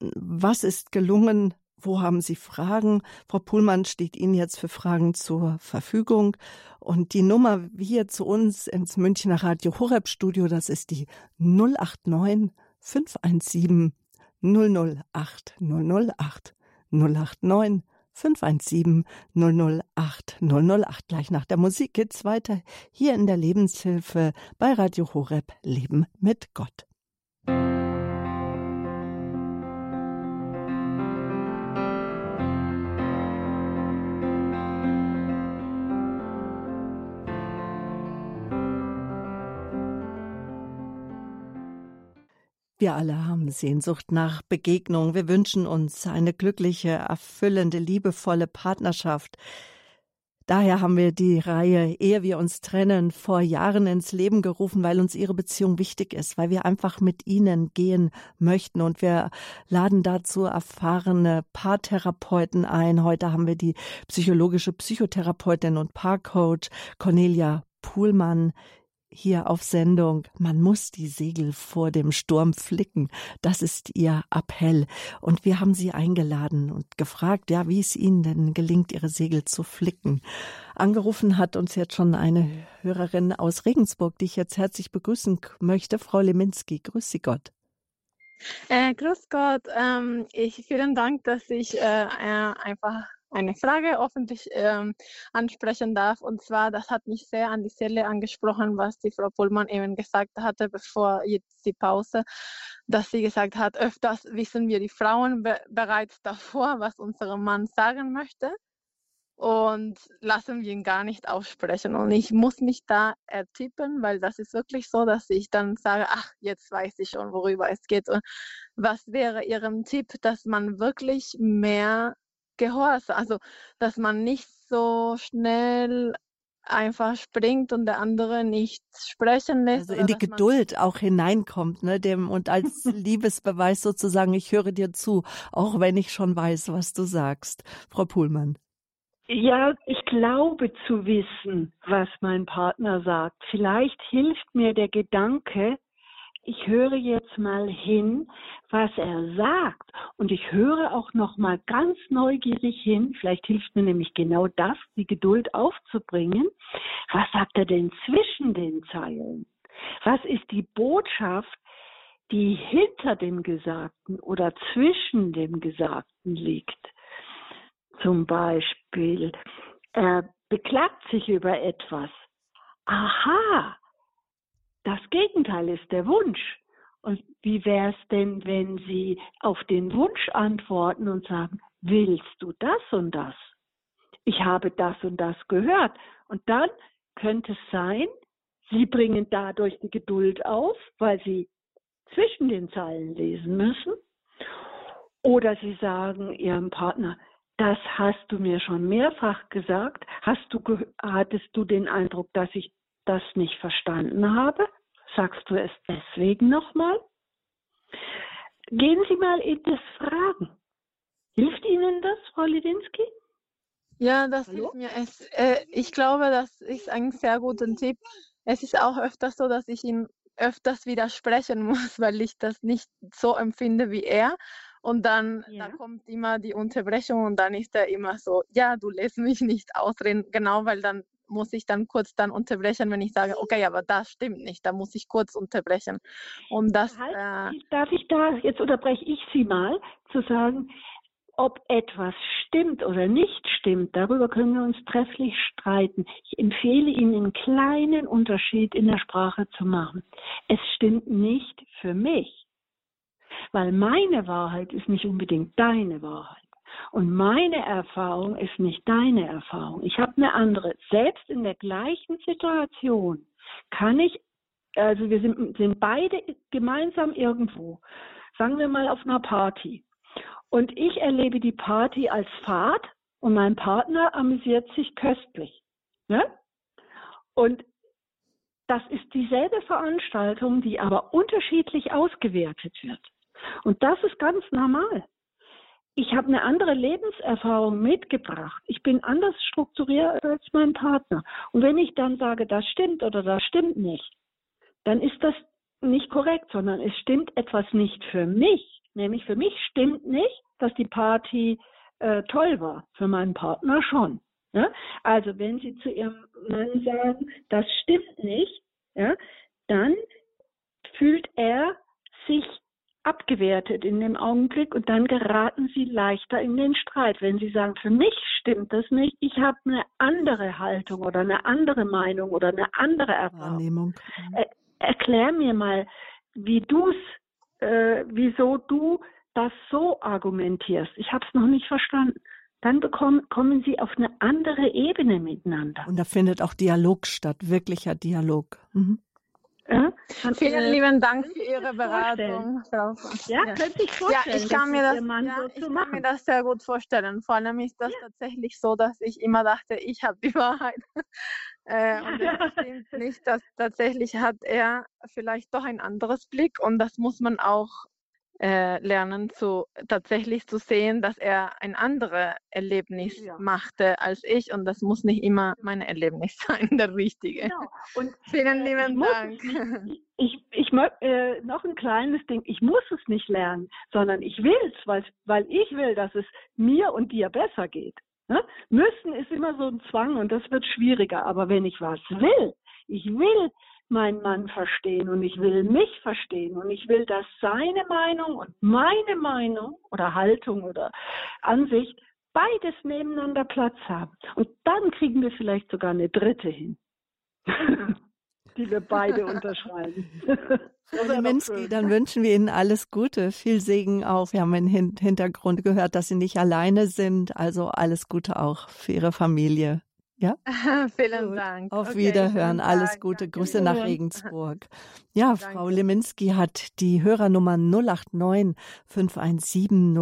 A: Was ist gelungen? Wo haben Sie Fragen? Frau Puhlmann steht Ihnen jetzt für Fragen zur Verfügung. Und die Nummer hier zu uns ins Münchner Radio Horeb Studio, das ist die 089 517 008 008 089 517 008 008. Gleich nach der Musik geht's weiter hier in der Lebenshilfe bei Radio Horeb Leben mit Gott. Wir alle haben Sehnsucht nach Begegnung. Wir wünschen uns eine glückliche, erfüllende, liebevolle Partnerschaft. Daher haben wir die Reihe Ehe wir uns trennen vor Jahren ins Leben gerufen, weil uns ihre Beziehung wichtig ist, weil wir einfach mit ihnen gehen möchten und wir laden dazu erfahrene Paartherapeuten ein. Heute haben wir die psychologische Psychotherapeutin und Paarcoach Cornelia Puhlmann hier auf Sendung. Man muss die Segel vor dem Sturm flicken. Das ist ihr Appell. Und wir haben sie eingeladen und gefragt, ja, wie es ihnen denn gelingt, ihre Segel zu flicken. Angerufen hat uns jetzt schon eine Hörerin aus Regensburg, die ich jetzt herzlich begrüßen möchte, Frau Leminski. Grüß Sie Gott.
C: Äh, grüß Gott. Ähm, ich, vielen Dank, dass ich äh, äh einfach eine Frage öffentlich ähm, ansprechen darf. Und zwar, das hat mich sehr an die Stelle angesprochen, was die Frau Pullmann eben gesagt hatte, bevor jetzt die Pause, dass sie gesagt hat, öfters wissen wir die Frauen be bereits davor, was unser Mann sagen möchte und lassen wir ihn gar nicht aussprechen. Und ich muss mich da ertippen, weil das ist wirklich so, dass ich dann sage, ach, jetzt weiß ich schon, worüber es geht. Und was wäre Ihrem Tipp, dass man wirklich mehr Gehorsam, also dass man nicht so schnell einfach springt und der andere nicht sprechen lässt.
A: Also in die Geduld auch hineinkommt, ne, dem und als Liebesbeweis sozusagen, ich höre dir zu, auch wenn ich schon weiß, was du sagst. Frau Puhlmann.
B: Ja, ich glaube zu wissen, was mein Partner sagt. Vielleicht hilft mir der Gedanke, ich höre jetzt mal hin, was er sagt und ich höre auch noch mal ganz neugierig hin. Vielleicht hilft mir nämlich genau das, die Geduld aufzubringen. Was sagt er denn zwischen den Zeilen? Was ist die Botschaft, die hinter dem Gesagten oder zwischen dem Gesagten liegt? Zum Beispiel, er beklagt sich über etwas. Aha, das Gegenteil ist der Wunsch. Und wie wäre es denn, wenn Sie auf den Wunsch antworten und sagen, willst du das und das? Ich habe das und das gehört. Und dann könnte es sein, Sie bringen dadurch die Geduld auf, weil Sie zwischen den Zeilen lesen müssen. Oder Sie sagen Ihrem Partner, das hast du mir schon mehrfach gesagt. Hast du, hattest du den Eindruck, dass ich das nicht verstanden habe? Sagst du es deswegen nochmal? Gehen Sie mal in das Fragen. Hilft Ihnen das, Frau Lidinski?
C: Ja, das Hallo? hilft mir. Es, äh, ich glaube, das ist ein sehr guter Tipp. Es ist auch öfters so, dass ich ihm öfters widersprechen muss, weil ich das nicht so empfinde wie er. Und dann ja. da kommt immer die Unterbrechung und dann ist er immer so, ja, du lässt mich nicht ausreden, genau, weil dann muss ich dann kurz dann unterbrechen, wenn ich sage, okay, aber das stimmt nicht, da muss ich kurz unterbrechen. Und das
B: halt, äh, darf ich da jetzt unterbreche ich Sie mal zu sagen, ob etwas stimmt oder nicht stimmt, darüber können wir uns trefflich streiten. Ich empfehle Ihnen einen kleinen Unterschied in der Sprache zu machen. Es stimmt nicht für mich. Weil meine Wahrheit ist nicht unbedingt deine Wahrheit. Und meine Erfahrung ist nicht deine Erfahrung. Ich habe eine andere. Selbst in der gleichen Situation kann ich, also wir sind, sind beide gemeinsam irgendwo. Sagen wir mal auf einer Party. Und ich erlebe die Party als Fahrt und mein Partner amüsiert sich köstlich. Ne? Und das ist dieselbe Veranstaltung, die aber unterschiedlich ausgewertet wird. Und das ist ganz normal. Ich habe eine andere Lebenserfahrung mitgebracht. Ich bin anders strukturiert als mein Partner. Und wenn ich dann sage, das stimmt oder das stimmt nicht, dann ist das nicht korrekt, sondern es stimmt etwas nicht für mich. Nämlich für mich stimmt nicht, dass die Party äh, toll war. Für meinen Partner schon. Ja? Also wenn Sie zu Ihrem Mann sagen, das stimmt nicht, ja, dann fühlt er sich abgewertet in dem Augenblick und dann geraten sie leichter in den Streit. Wenn sie sagen, für mich stimmt das nicht, ich habe eine andere Haltung oder eine andere Meinung oder eine andere Erfahrung. Er, erklär mir mal, wie du's, äh, wieso du das so argumentierst. Ich habe es noch nicht verstanden. Dann bekommen, kommen sie auf eine andere Ebene miteinander.
A: Und da findet auch Dialog statt, wirklicher Dialog. Mhm.
C: Ja? Vielen äh, lieben Dank für Ihre Beratung,
B: Frau. Ja, ja. könnte ich vorstellen.
C: Ja, ich kann, mir das, ja, so ich kann mir das sehr gut vorstellen. Vor allem ist das ja. tatsächlich so, dass ich immer dachte, ich habe die Wahrheit. äh, und es stimmt nicht, dass tatsächlich hat er vielleicht doch ein anderes Blick und das muss man auch äh, lernen, zu, tatsächlich zu sehen, dass er ein anderes Erlebnis ja. machte als ich und das muss nicht immer mein Erlebnis sein, der richtige. Genau. Und, Vielen äh, lieben Dank.
B: Muss, ich ich äh, noch ein kleines Ding, ich muss es nicht lernen, sondern ich will es, weil, weil ich will, dass es mir und dir besser geht. Ne? Müssen ist immer so ein Zwang und das wird schwieriger, aber wenn ich was will, ich will meinen Mann verstehen und ich will mich verstehen und ich will, dass seine Meinung und meine Meinung oder Haltung oder Ansicht beides nebeneinander Platz haben. Und dann kriegen wir vielleicht sogar eine dritte hin, die wir beide unterschreiben.
A: Frau Leminski, dann wünschen wir Ihnen alles Gute, viel Segen auch. Wir haben im Hintergrund gehört, dass Sie nicht alleine sind. Also alles Gute auch für Ihre Familie. Ja?
C: Vielen Gut. Dank.
A: Auf okay, Wiederhören. Alles Gute. Danke. Grüße nach Regensburg. Ja, Danke. Frau Leminski hat die Hörernummer 089 517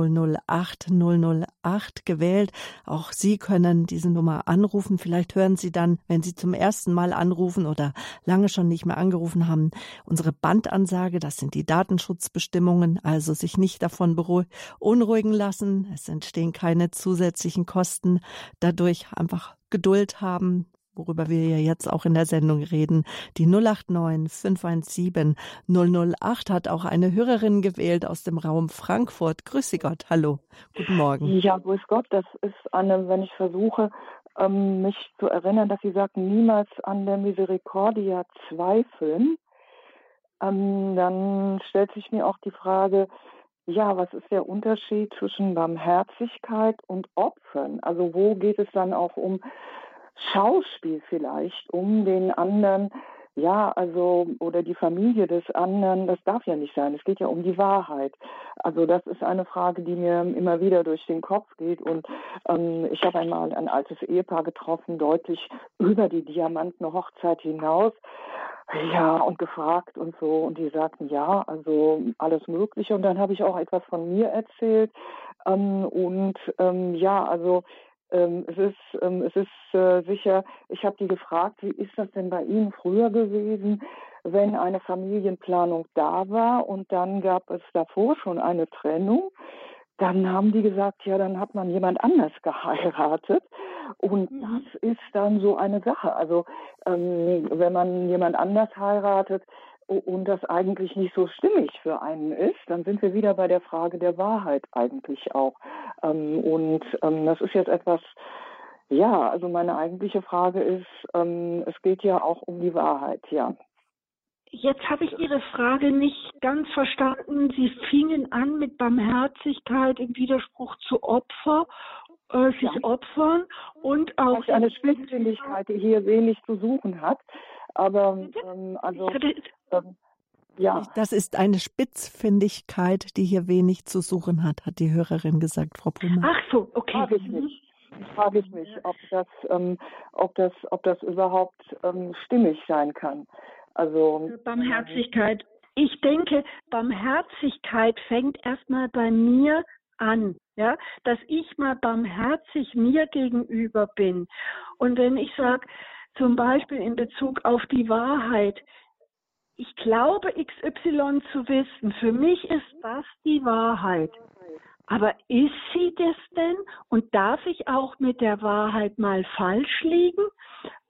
A: 008 008 gewählt. Auch Sie können diese Nummer anrufen. Vielleicht hören Sie dann, wenn Sie zum ersten Mal anrufen oder lange schon nicht mehr angerufen haben, unsere Bandansage. Das sind die Datenschutzbestimmungen. Also sich nicht davon beunruhigen lassen. Es entstehen keine zusätzlichen Kosten. Dadurch einfach Geduld haben, worüber wir ja jetzt auch in der Sendung reden. Die 089 517 008 hat auch eine Hörerin gewählt aus dem Raum Frankfurt. Grüße Gott, hallo, guten Morgen.
D: Ja, grüß Gott, das ist eine, wenn ich versuche, ähm, mich zu erinnern, dass Sie sagten, niemals an der Misericordia zweifeln, ähm, dann stellt sich mir auch die Frage, ja, was ist der Unterschied zwischen Barmherzigkeit und Opfern? Also wo geht es dann auch um Schauspiel vielleicht, um den anderen, ja, also, oder die Familie des anderen, das darf ja nicht sein. Es geht ja um die Wahrheit. Also das ist eine Frage, die mir immer wieder durch den Kopf geht. Und ähm, ich habe einmal ein altes Ehepaar getroffen, deutlich über die Diamantene Hochzeit hinaus. Ja, und gefragt und so. Und die sagten, ja, also alles Mögliche. Und dann habe ich auch etwas von mir erzählt. Ähm, und ähm, ja, also ähm, es ist, ähm, es ist äh, sicher, ich habe die gefragt, wie ist das denn bei Ihnen früher gewesen, wenn eine Familienplanung da war und dann gab es davor schon eine Trennung? Dann haben die gesagt, ja, dann hat man jemand anders geheiratet. Und mhm. das ist dann so eine Sache. Also ähm, wenn man jemand anders heiratet und das eigentlich nicht so stimmig für einen ist, dann sind wir wieder bei der Frage der Wahrheit eigentlich auch. Ähm, und ähm, das ist jetzt etwas, ja, also meine eigentliche Frage ist, ähm, es geht ja auch um die Wahrheit, ja.
B: Jetzt habe ich Ihre Frage nicht ganz verstanden. Sie fingen an mit Barmherzigkeit im Widerspruch zu Opfer äh, sich ja. opfern und auch
D: eine Spitzfindigkeit, die hier wenig zu suchen hat. Aber ähm, also ähm,
A: ja. Das ist eine Spitzfindigkeit, die hier wenig zu suchen hat, hat die Hörerin gesagt, Frau Pullmann.
B: Ach so, okay.
D: Frage ich mich, frage ich mich ob, das, ähm, ob, das, ob das überhaupt ähm, stimmig sein kann. Also
B: Barmherzigkeit. Ich denke, Barmherzigkeit fängt erstmal bei mir an, ja, dass ich mal barmherzig mir gegenüber bin. Und wenn ich sage, zum Beispiel in Bezug auf die Wahrheit, ich glaube XY zu wissen, für mich ist das die Wahrheit. Aber ist sie das denn? Und darf ich auch mit der Wahrheit mal falsch liegen?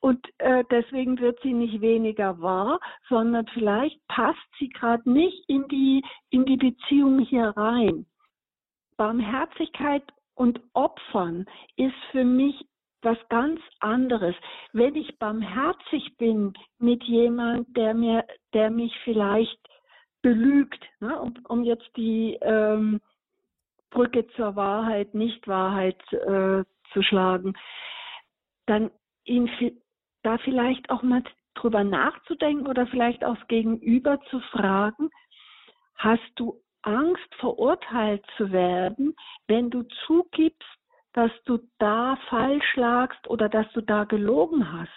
B: Und äh, deswegen wird sie nicht weniger wahr, sondern vielleicht passt sie gerade nicht in die, in die Beziehung hier rein. Barmherzigkeit und Opfern ist für mich was ganz anderes. Wenn ich barmherzig bin mit jemand, der mir, der mich vielleicht belügt, ne, um, um jetzt die ähm, Brücke zur Wahrheit, Nicht-Wahrheit äh, zu schlagen, dann ihn da vielleicht auch mal drüber nachzudenken oder vielleicht auch Gegenüber zu fragen, hast du Angst, verurteilt zu werden, wenn du zugibst, dass du da falsch lagst oder dass du da gelogen hast.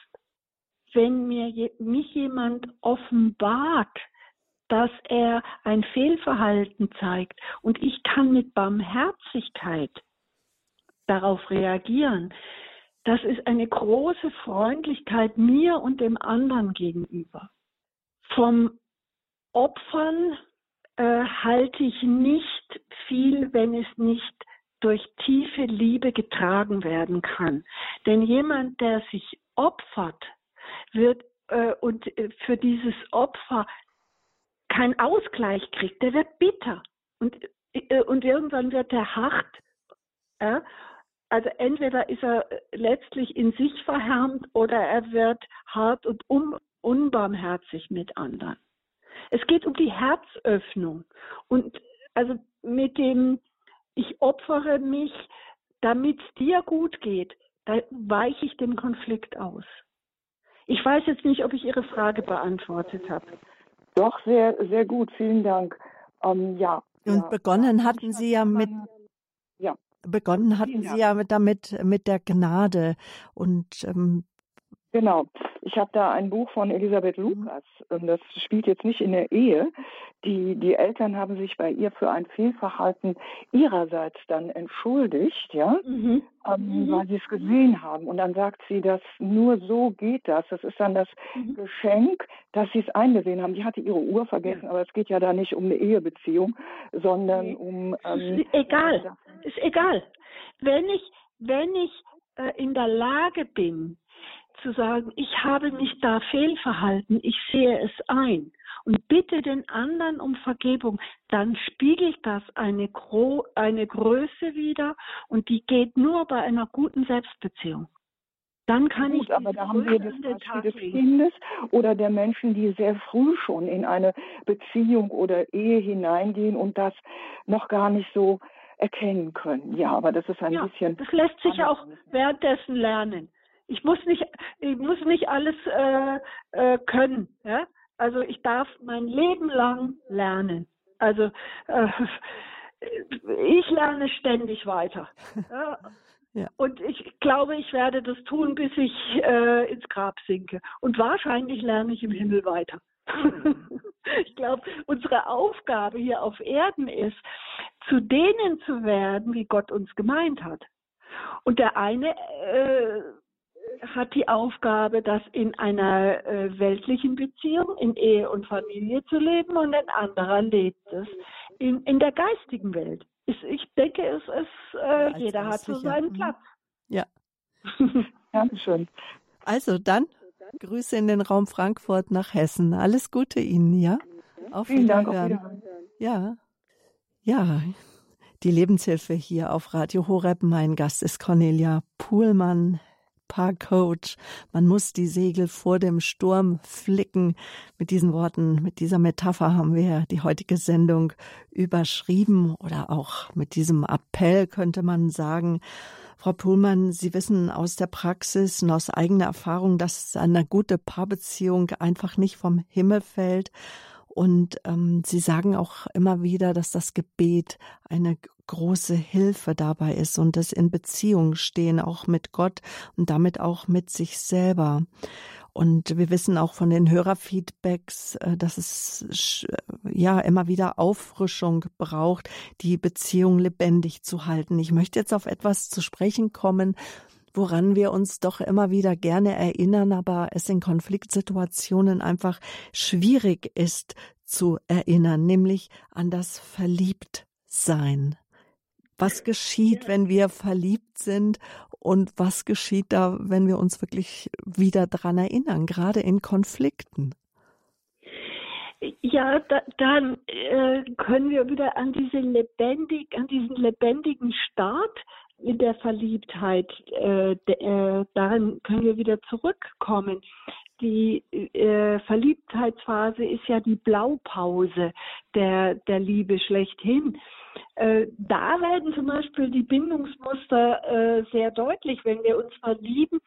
B: Wenn mir je, mich jemand offenbart, dass er ein Fehlverhalten zeigt und ich kann mit Barmherzigkeit darauf reagieren, das ist eine große Freundlichkeit mir und dem anderen gegenüber. Vom Opfern äh, halte ich nicht viel, wenn es nicht durch tiefe Liebe getragen werden kann. Denn jemand, der sich opfert, wird äh, und äh, für dieses Opfer keinen Ausgleich kriegt, der wird bitter und, äh, und irgendwann wird er hart. Äh? Also entweder ist er letztlich in sich verhärmt oder er wird hart und un unbarmherzig mit anderen. Es geht um die Herzöffnung. Und also mit dem, ich opfere mich, damit es dir gut geht, da weiche ich dem Konflikt aus. Ich weiß jetzt nicht, ob ich Ihre Frage beantwortet habe.
D: Doch, sehr, sehr gut. Vielen Dank. Ähm, ja.
A: Und
D: ja.
A: begonnen hatten Sie ja mit,
D: ja.
A: begonnen hatten Sie ja mit, damit, mit der Gnade. Und ähm,
D: Genau. Ich habe da ein Buch von Elisabeth mhm. Lukas. Das spielt jetzt nicht in der Ehe. Die, die Eltern haben sich bei ihr für ein Fehlverhalten ihrerseits dann entschuldigt, ja, mhm. Ähm, mhm. weil sie es gesehen haben. Und dann sagt sie, dass nur so geht das. Das ist dann das mhm. Geschenk, dass sie es eingesehen haben. Die hatte ihre Uhr vergessen, aber es geht ja da nicht um eine Ehebeziehung, sondern nee. um.
B: Ähm, ist egal. Ist egal. Wenn ich, wenn ich äh, in der Lage bin, zu sagen, ich habe mich da fehlverhalten, ich sehe es ein und bitte den anderen um Vergebung, dann spiegelt das eine, Gro eine Größe wieder und die geht nur bei einer guten Selbstbeziehung. Dann kann Gut, ich
D: aber da haben wir das Beispiel des Kindes oder der Menschen, die sehr früh schon in eine Beziehung oder Ehe hineingehen und das noch gar nicht so erkennen können. Ja, aber das ist ein ja, bisschen.
B: Das lässt sich auch währenddessen lernen. Ich muss nicht, ich muss nicht alles äh, äh, können. Ja? Also ich darf mein Leben lang lernen. Also äh, ich lerne ständig weiter. Ja? Ja. Und ich glaube, ich werde das tun, bis ich äh, ins Grab sinke. Und wahrscheinlich lerne ich im Himmel weiter. ich glaube, unsere Aufgabe hier auf Erden ist, zu denen zu werden, wie Gott uns gemeint hat. Und der eine äh, hat die Aufgabe, das in einer äh, weltlichen Beziehung, in Ehe und Familie zu leben und ein anderer lebt es in, in der geistigen Welt. Ich, ich denke, es ist, äh, jeder hat so seinen mhm. Platz.
A: Ja.
D: Dankeschön.
A: Also dann Grüße in den Raum Frankfurt nach Hessen. Alles Gute Ihnen, ja?
D: Auf Vielen Dank. Auf Wiederhören.
A: Ja. Ja. Die Lebenshilfe hier auf Radio Horeb. Mein Gast ist Cornelia Puhlmann, Parkcoach. Man muss die Segel vor dem Sturm flicken. Mit diesen Worten, mit dieser Metapher haben wir die heutige Sendung überschrieben oder auch mit diesem Appell könnte man sagen. Frau Pullmann, Sie wissen aus der Praxis und aus eigener Erfahrung, dass eine gute Paarbeziehung einfach nicht vom Himmel fällt. Und ähm, Sie sagen auch immer wieder, dass das Gebet eine große Hilfe dabei ist und das in Beziehung stehen, auch mit Gott und damit auch mit sich selber. Und wir wissen auch von den Hörerfeedbacks, äh, dass es ja immer wieder Auffrischung braucht, die Beziehung lebendig zu halten. Ich möchte jetzt auf etwas zu sprechen kommen, woran wir uns doch immer wieder gerne erinnern, aber es in Konfliktsituationen einfach schwierig ist zu erinnern, nämlich an das Verliebtsein. Was geschieht, wenn wir verliebt sind und was geschieht da, wenn wir uns wirklich wieder dran erinnern, gerade in Konflikten?
B: Ja, da, dann äh, können wir wieder an diese lebendig, an diesen lebendigen Start in der Verliebtheit, äh, de, äh, daran können wir wieder zurückkommen. Die äh, Verliebtheitsphase ist ja die Blaupause der, der Liebe schlechthin. Äh, da werden zum Beispiel die Bindungsmuster äh, sehr deutlich. Wenn wir uns verlieben,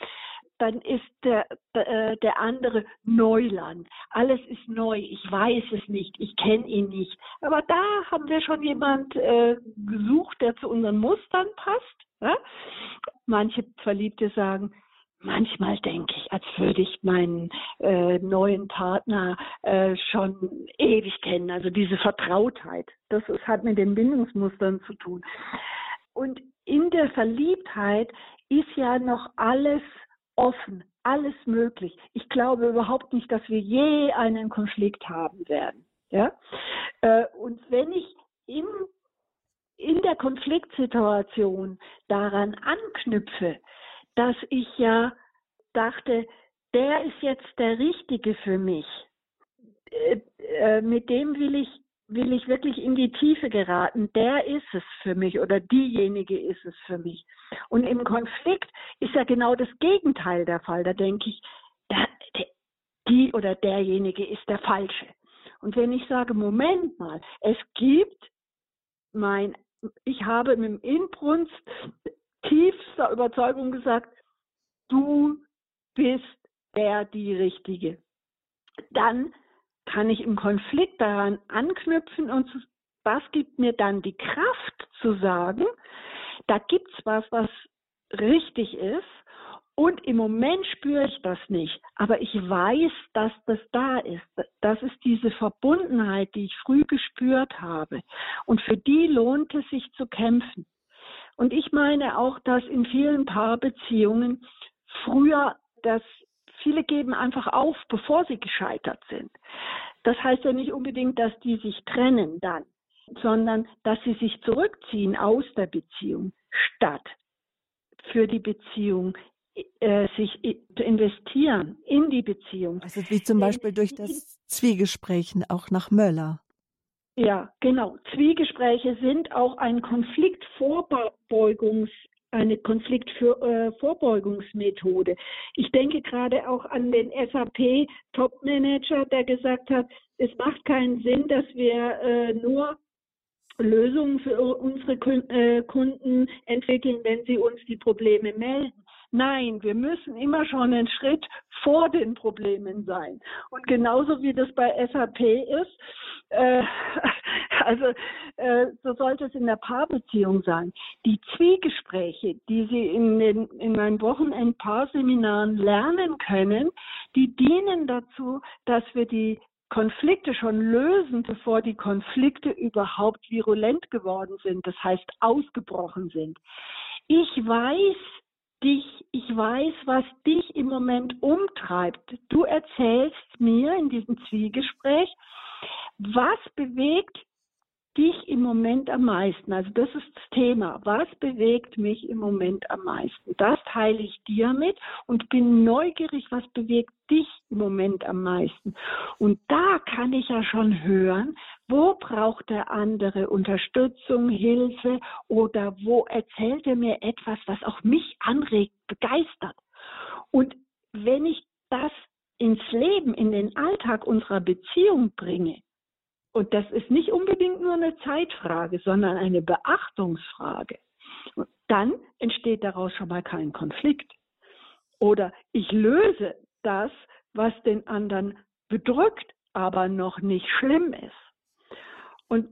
B: dann ist der, äh, der andere Neuland. Alles ist neu. Ich weiß es nicht. Ich kenne ihn nicht. Aber da haben wir schon jemand äh, gesucht, der zu unseren Mustern passt. Ja? Manche Verliebte sagen, manchmal denke ich, als würde ich meinen äh, neuen Partner äh, schon ewig kennen. Also diese Vertrautheit, das, das hat mit den Bindungsmustern zu tun. Und in der Verliebtheit ist ja noch alles offen, alles möglich. Ich glaube überhaupt nicht, dass wir je einen Konflikt haben werden. Ja? Äh, und wenn ich in, in der Konfliktsituation daran anknüpfe, dass ich ja dachte, der ist jetzt der Richtige für mich. Äh, äh, mit dem will ich, will ich wirklich in die Tiefe geraten. Der ist es für mich oder diejenige ist es für mich. Und im Konflikt ist ja genau das Gegenteil der Fall. Da denke ich, der, die oder derjenige ist der Falsche. Und wenn ich sage, Moment mal, es gibt mein, ich habe mit dem Inbrunst tiefster Überzeugung gesagt, du bist der, die Richtige. Dann kann ich im Konflikt daran anknüpfen und was gibt mir dann die Kraft zu sagen, da gibt's was, was richtig ist und im Moment spüre ich das nicht, aber ich weiß, dass das da ist. Das ist diese Verbundenheit, die ich früh gespürt habe. Und für die lohnt es sich zu kämpfen. Und ich meine auch, dass in vielen Paarbeziehungen früher das viele geben einfach auf, bevor sie gescheitert sind. Das heißt ja nicht unbedingt, dass die sich trennen dann, sondern dass sie sich zurückziehen aus der Beziehung, statt für die Beziehung äh, sich zu investieren in die Beziehung.
A: Also wie zum Beispiel durch das Zwiegespräch auch nach Möller.
B: Ja, genau. Zwiegespräche sind auch ein Konfliktvorbeugungs eine Konfliktvorbeugungsmethode. Äh, ich denke gerade auch an den SAP Top-Manager, der gesagt hat, es macht keinen Sinn, dass wir äh, nur Lösungen für unsere äh, Kunden entwickeln, wenn sie uns die Probleme melden. Nein, wir müssen immer schon einen Schritt vor den Problemen sein. Und genauso wie das bei SAP ist, äh, also äh, so sollte es in der Paarbeziehung sein. Die Zwiegespräche, die Sie in, den, in meinen Wochenend-Paarseminaren lernen können, die dienen dazu, dass wir die Konflikte schon lösen, bevor die Konflikte überhaupt virulent geworden sind, das heißt ausgebrochen sind. Ich weiß, dich, ich weiß, was dich im Moment umtreibt. Du erzählst mir in diesem Zwiegespräch, was bewegt dich im Moment am meisten? Also das ist das Thema. Was bewegt mich im Moment am meisten? Das teile ich dir mit und bin neugierig, was bewegt dich im Moment am meisten? Und da kann ich ja schon hören, wo braucht der andere Unterstützung, Hilfe oder wo erzählt er mir etwas, was auch mich anregt, begeistert? Und wenn ich das ins Leben, in den Alltag unserer Beziehung bringe, und das ist nicht unbedingt nur eine Zeitfrage, sondern eine Beachtungsfrage. Dann entsteht daraus schon mal kein Konflikt. Oder ich löse das, was den anderen bedrückt, aber noch nicht schlimm ist. Und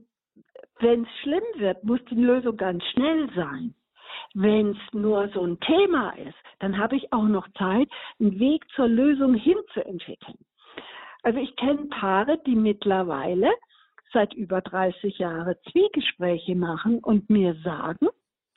B: wenn es schlimm wird, muss die Lösung ganz schnell sein. Wenn es nur so ein Thema ist, dann habe ich auch noch Zeit, einen Weg zur Lösung hinzuentwickeln. Also ich kenne Paare, die mittlerweile seit über 30 Jahren Zwiegespräche machen und mir sagen,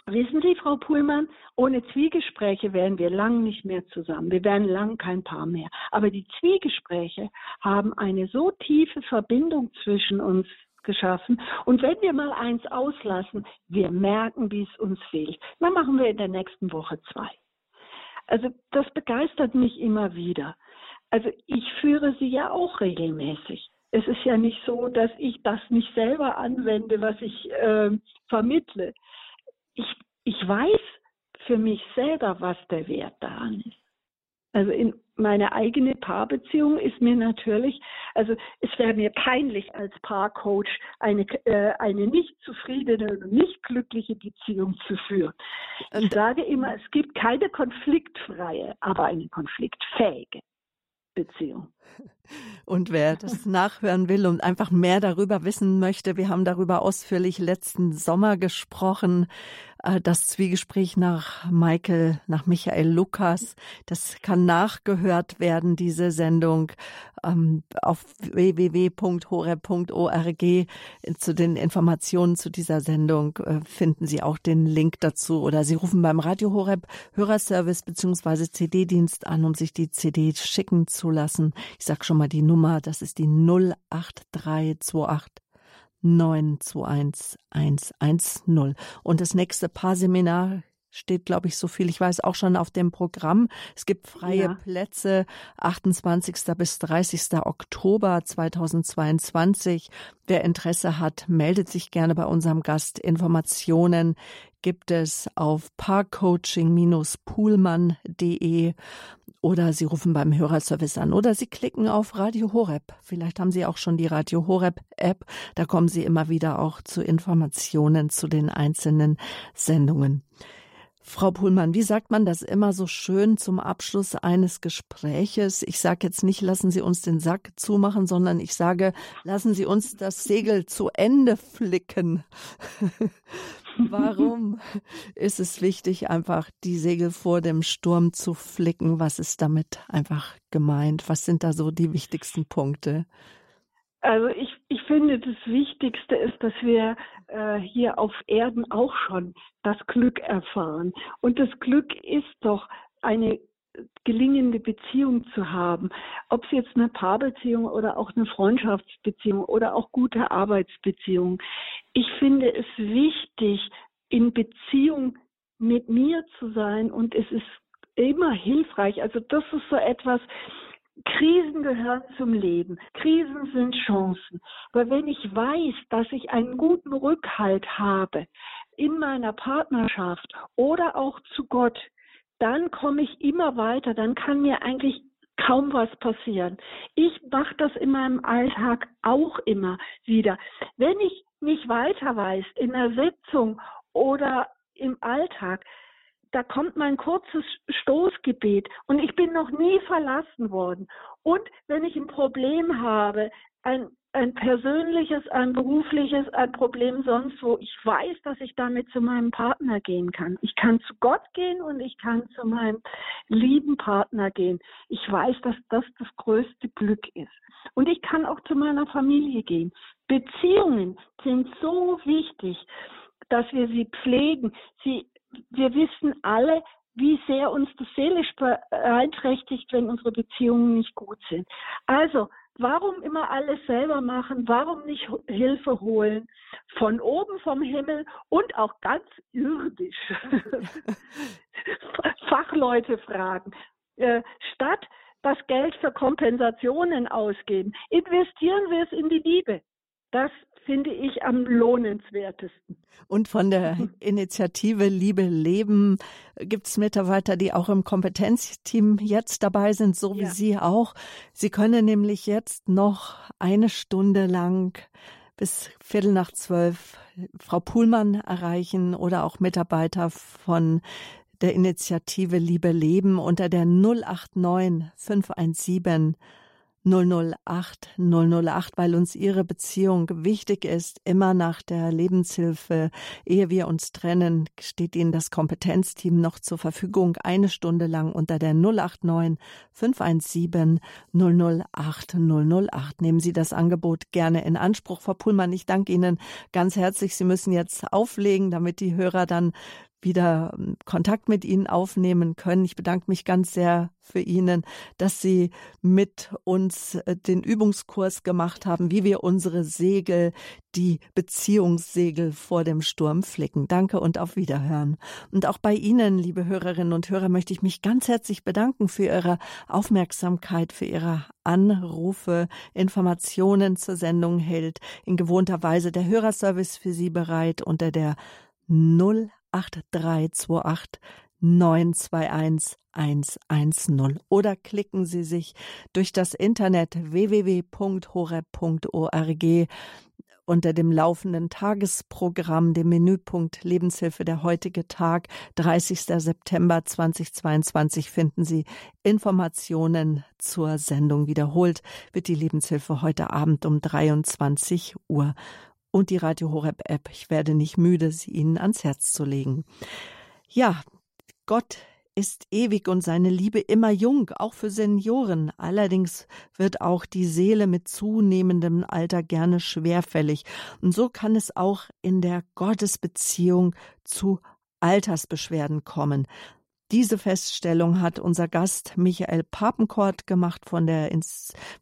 B: wissen Sie, Frau Puhlmann, ohne Zwiegespräche wären wir lang nicht mehr zusammen. Wir wären lang kein Paar mehr. Aber die Zwiegespräche haben eine so tiefe Verbindung zwischen uns geschaffen. Und wenn wir mal eins auslassen, wir merken, wie es uns fehlt. Dann machen wir in der nächsten Woche zwei. Also das begeistert mich immer wieder. Also ich führe sie ja auch regelmäßig es ist ja nicht so, dass ich das nicht selber anwende, was ich äh, vermittle. Ich, ich weiß für mich selber, was der Wert daran ist. Also in meine eigene Paarbeziehung ist mir natürlich, also es wäre mir peinlich als Paarcoach eine, äh, eine nicht zufriedene und nicht glückliche Beziehung zu führen. Ich sage immer, es gibt keine konfliktfreie, aber eine konfliktfähige. Beziehung.
A: Und wer das nachhören will und einfach mehr darüber wissen möchte, wir haben darüber ausführlich letzten Sommer gesprochen. Äh, das Zwiegespräch nach Michael, nach Michael Lukas, das kann nachgehört werden, diese Sendung ähm, auf www.horeb.org. Zu den Informationen zu dieser Sendung äh, finden Sie auch den Link dazu oder Sie rufen beim Radio Horeb Hörerservice bzw. CD-Dienst an, um sich die CD schicken zu lassen. Ich sag schon mal die Nummer, das ist die 08328 921 110. Und das nächste Paarseminar steht, glaube ich, so viel ich weiß, auch schon auf dem Programm. Es gibt freie ja. Plätze 28. bis 30. Oktober 2022. Wer Interesse hat, meldet sich gerne bei unserem Gast. Informationen gibt es auf parkcoaching-poolmann.de oder Sie rufen beim Hörerservice an oder Sie klicken auf Radio Horeb. Vielleicht haben Sie auch schon die Radio Horeb App. Da kommen Sie immer wieder auch zu Informationen zu den einzelnen Sendungen. Frau Puhlmann, wie sagt man das immer so schön zum Abschluss eines Gespräches? Ich sage jetzt nicht, lassen Sie uns den Sack zumachen, sondern ich sage, lassen Sie uns das Segel zu Ende flicken. Warum ist es wichtig, einfach die Segel vor dem Sturm zu flicken? Was ist damit einfach gemeint? Was sind da so die wichtigsten Punkte?
B: Also ich, ich finde, das Wichtigste ist, dass wir äh, hier auf Erden auch schon das Glück erfahren. Und das Glück ist doch eine gelingende Beziehung zu haben, ob es jetzt eine Paarbeziehung oder auch eine Freundschaftsbeziehung oder auch gute Arbeitsbeziehung. Ich finde es wichtig, in Beziehung mit mir zu sein und es ist immer hilfreich. Also das ist so etwas, Krisen gehören zum Leben. Krisen sind Chancen. Weil wenn ich weiß, dass ich einen guten Rückhalt habe in meiner Partnerschaft oder auch zu Gott, dann komme ich immer weiter. Dann kann mir eigentlich kaum was passieren. Ich mache das in meinem Alltag auch immer wieder. Wenn ich nicht weiter weiß in der Sitzung oder im Alltag, da kommt mein kurzes Stoßgebet und ich bin noch nie verlassen worden. Und wenn ich ein Problem habe, ein, ein persönliches, ein berufliches, ein Problem sonst wo, ich weiß, dass ich damit zu meinem Partner gehen kann. Ich kann zu Gott gehen und ich kann zu meinem lieben Partner gehen. Ich weiß, dass das das größte Glück ist. Und ich kann auch zu meiner Familie gehen. Beziehungen sind so wichtig, dass wir sie pflegen. Sie wir wissen alle, wie sehr uns das seelisch beeinträchtigt, wenn unsere Beziehungen nicht gut sind. Also, warum immer alles selber machen? Warum nicht Hilfe holen? Von oben vom Himmel und auch ganz irdisch. Fachleute fragen. Äh, statt das Geld für Kompensationen ausgeben, investieren wir es in die Liebe. Das finde ich am lohnenswertesten.
A: Und von der Initiative Liebe Leben gibt es Mitarbeiter, die auch im Kompetenzteam jetzt dabei sind, so wie ja. Sie auch. Sie können nämlich jetzt noch eine Stunde lang bis Viertel nach zwölf Frau Puhlmann erreichen oder auch Mitarbeiter von der Initiative Liebe Leben unter der 089 517 008 008, weil uns ihre Beziehung wichtig ist, immer nach der Lebenshilfe. Ehe wir uns trennen, steht Ihnen das Kompetenzteam noch zur Verfügung, eine Stunde lang unter der 089 517 008 008. Nehmen Sie das Angebot gerne in Anspruch, Frau Pullmann. Ich danke Ihnen ganz herzlich. Sie müssen jetzt auflegen, damit die Hörer dann wieder ähm, Kontakt mit Ihnen aufnehmen können. Ich bedanke mich ganz sehr für Ihnen, dass Sie mit uns äh, den Übungskurs gemacht haben, wie wir unsere Segel, die Beziehungssegel vor dem Sturm flicken. Danke und auf Wiederhören. Und auch bei Ihnen, liebe Hörerinnen und Hörer, möchte ich mich ganz herzlich bedanken für Ihre Aufmerksamkeit, für Ihre Anrufe, Informationen zur Sendung hält in gewohnter Weise der Hörerservice für Sie bereit unter der 0 8328 921 110 oder klicken Sie sich durch das Internet www.horeb.org unter dem laufenden Tagesprogramm, dem Menüpunkt Lebenshilfe der heutige Tag, 30. September 2022, finden Sie Informationen zur Sendung. Wiederholt wird die Lebenshilfe heute Abend um 23 Uhr und die Radio Horeb App. Ich werde nicht müde, sie Ihnen ans Herz zu legen. Ja, Gott ist ewig und seine Liebe immer jung, auch für Senioren. Allerdings wird auch die Seele mit zunehmendem Alter gerne schwerfällig. Und so kann es auch in der Gottesbeziehung zu Altersbeschwerden kommen. Diese Feststellung hat unser Gast Michael Papenkort gemacht von der,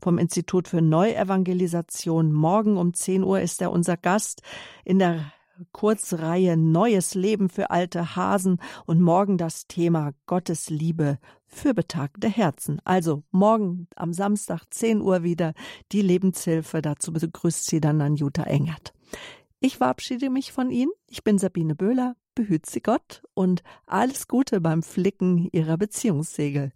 A: vom Institut für Neuevangelisation. Morgen um 10 Uhr ist er unser Gast in der Kurzreihe Neues Leben für alte Hasen und morgen das Thema Gottes Liebe für betagte Herzen. Also morgen am Samstag 10 Uhr wieder die Lebenshilfe. Dazu begrüßt sie dann an Jutta Engert. Ich verabschiede mich von Ihnen. Ich bin Sabine Böhler behüt sie Gott und alles Gute beim Flicken ihrer Beziehungssegel.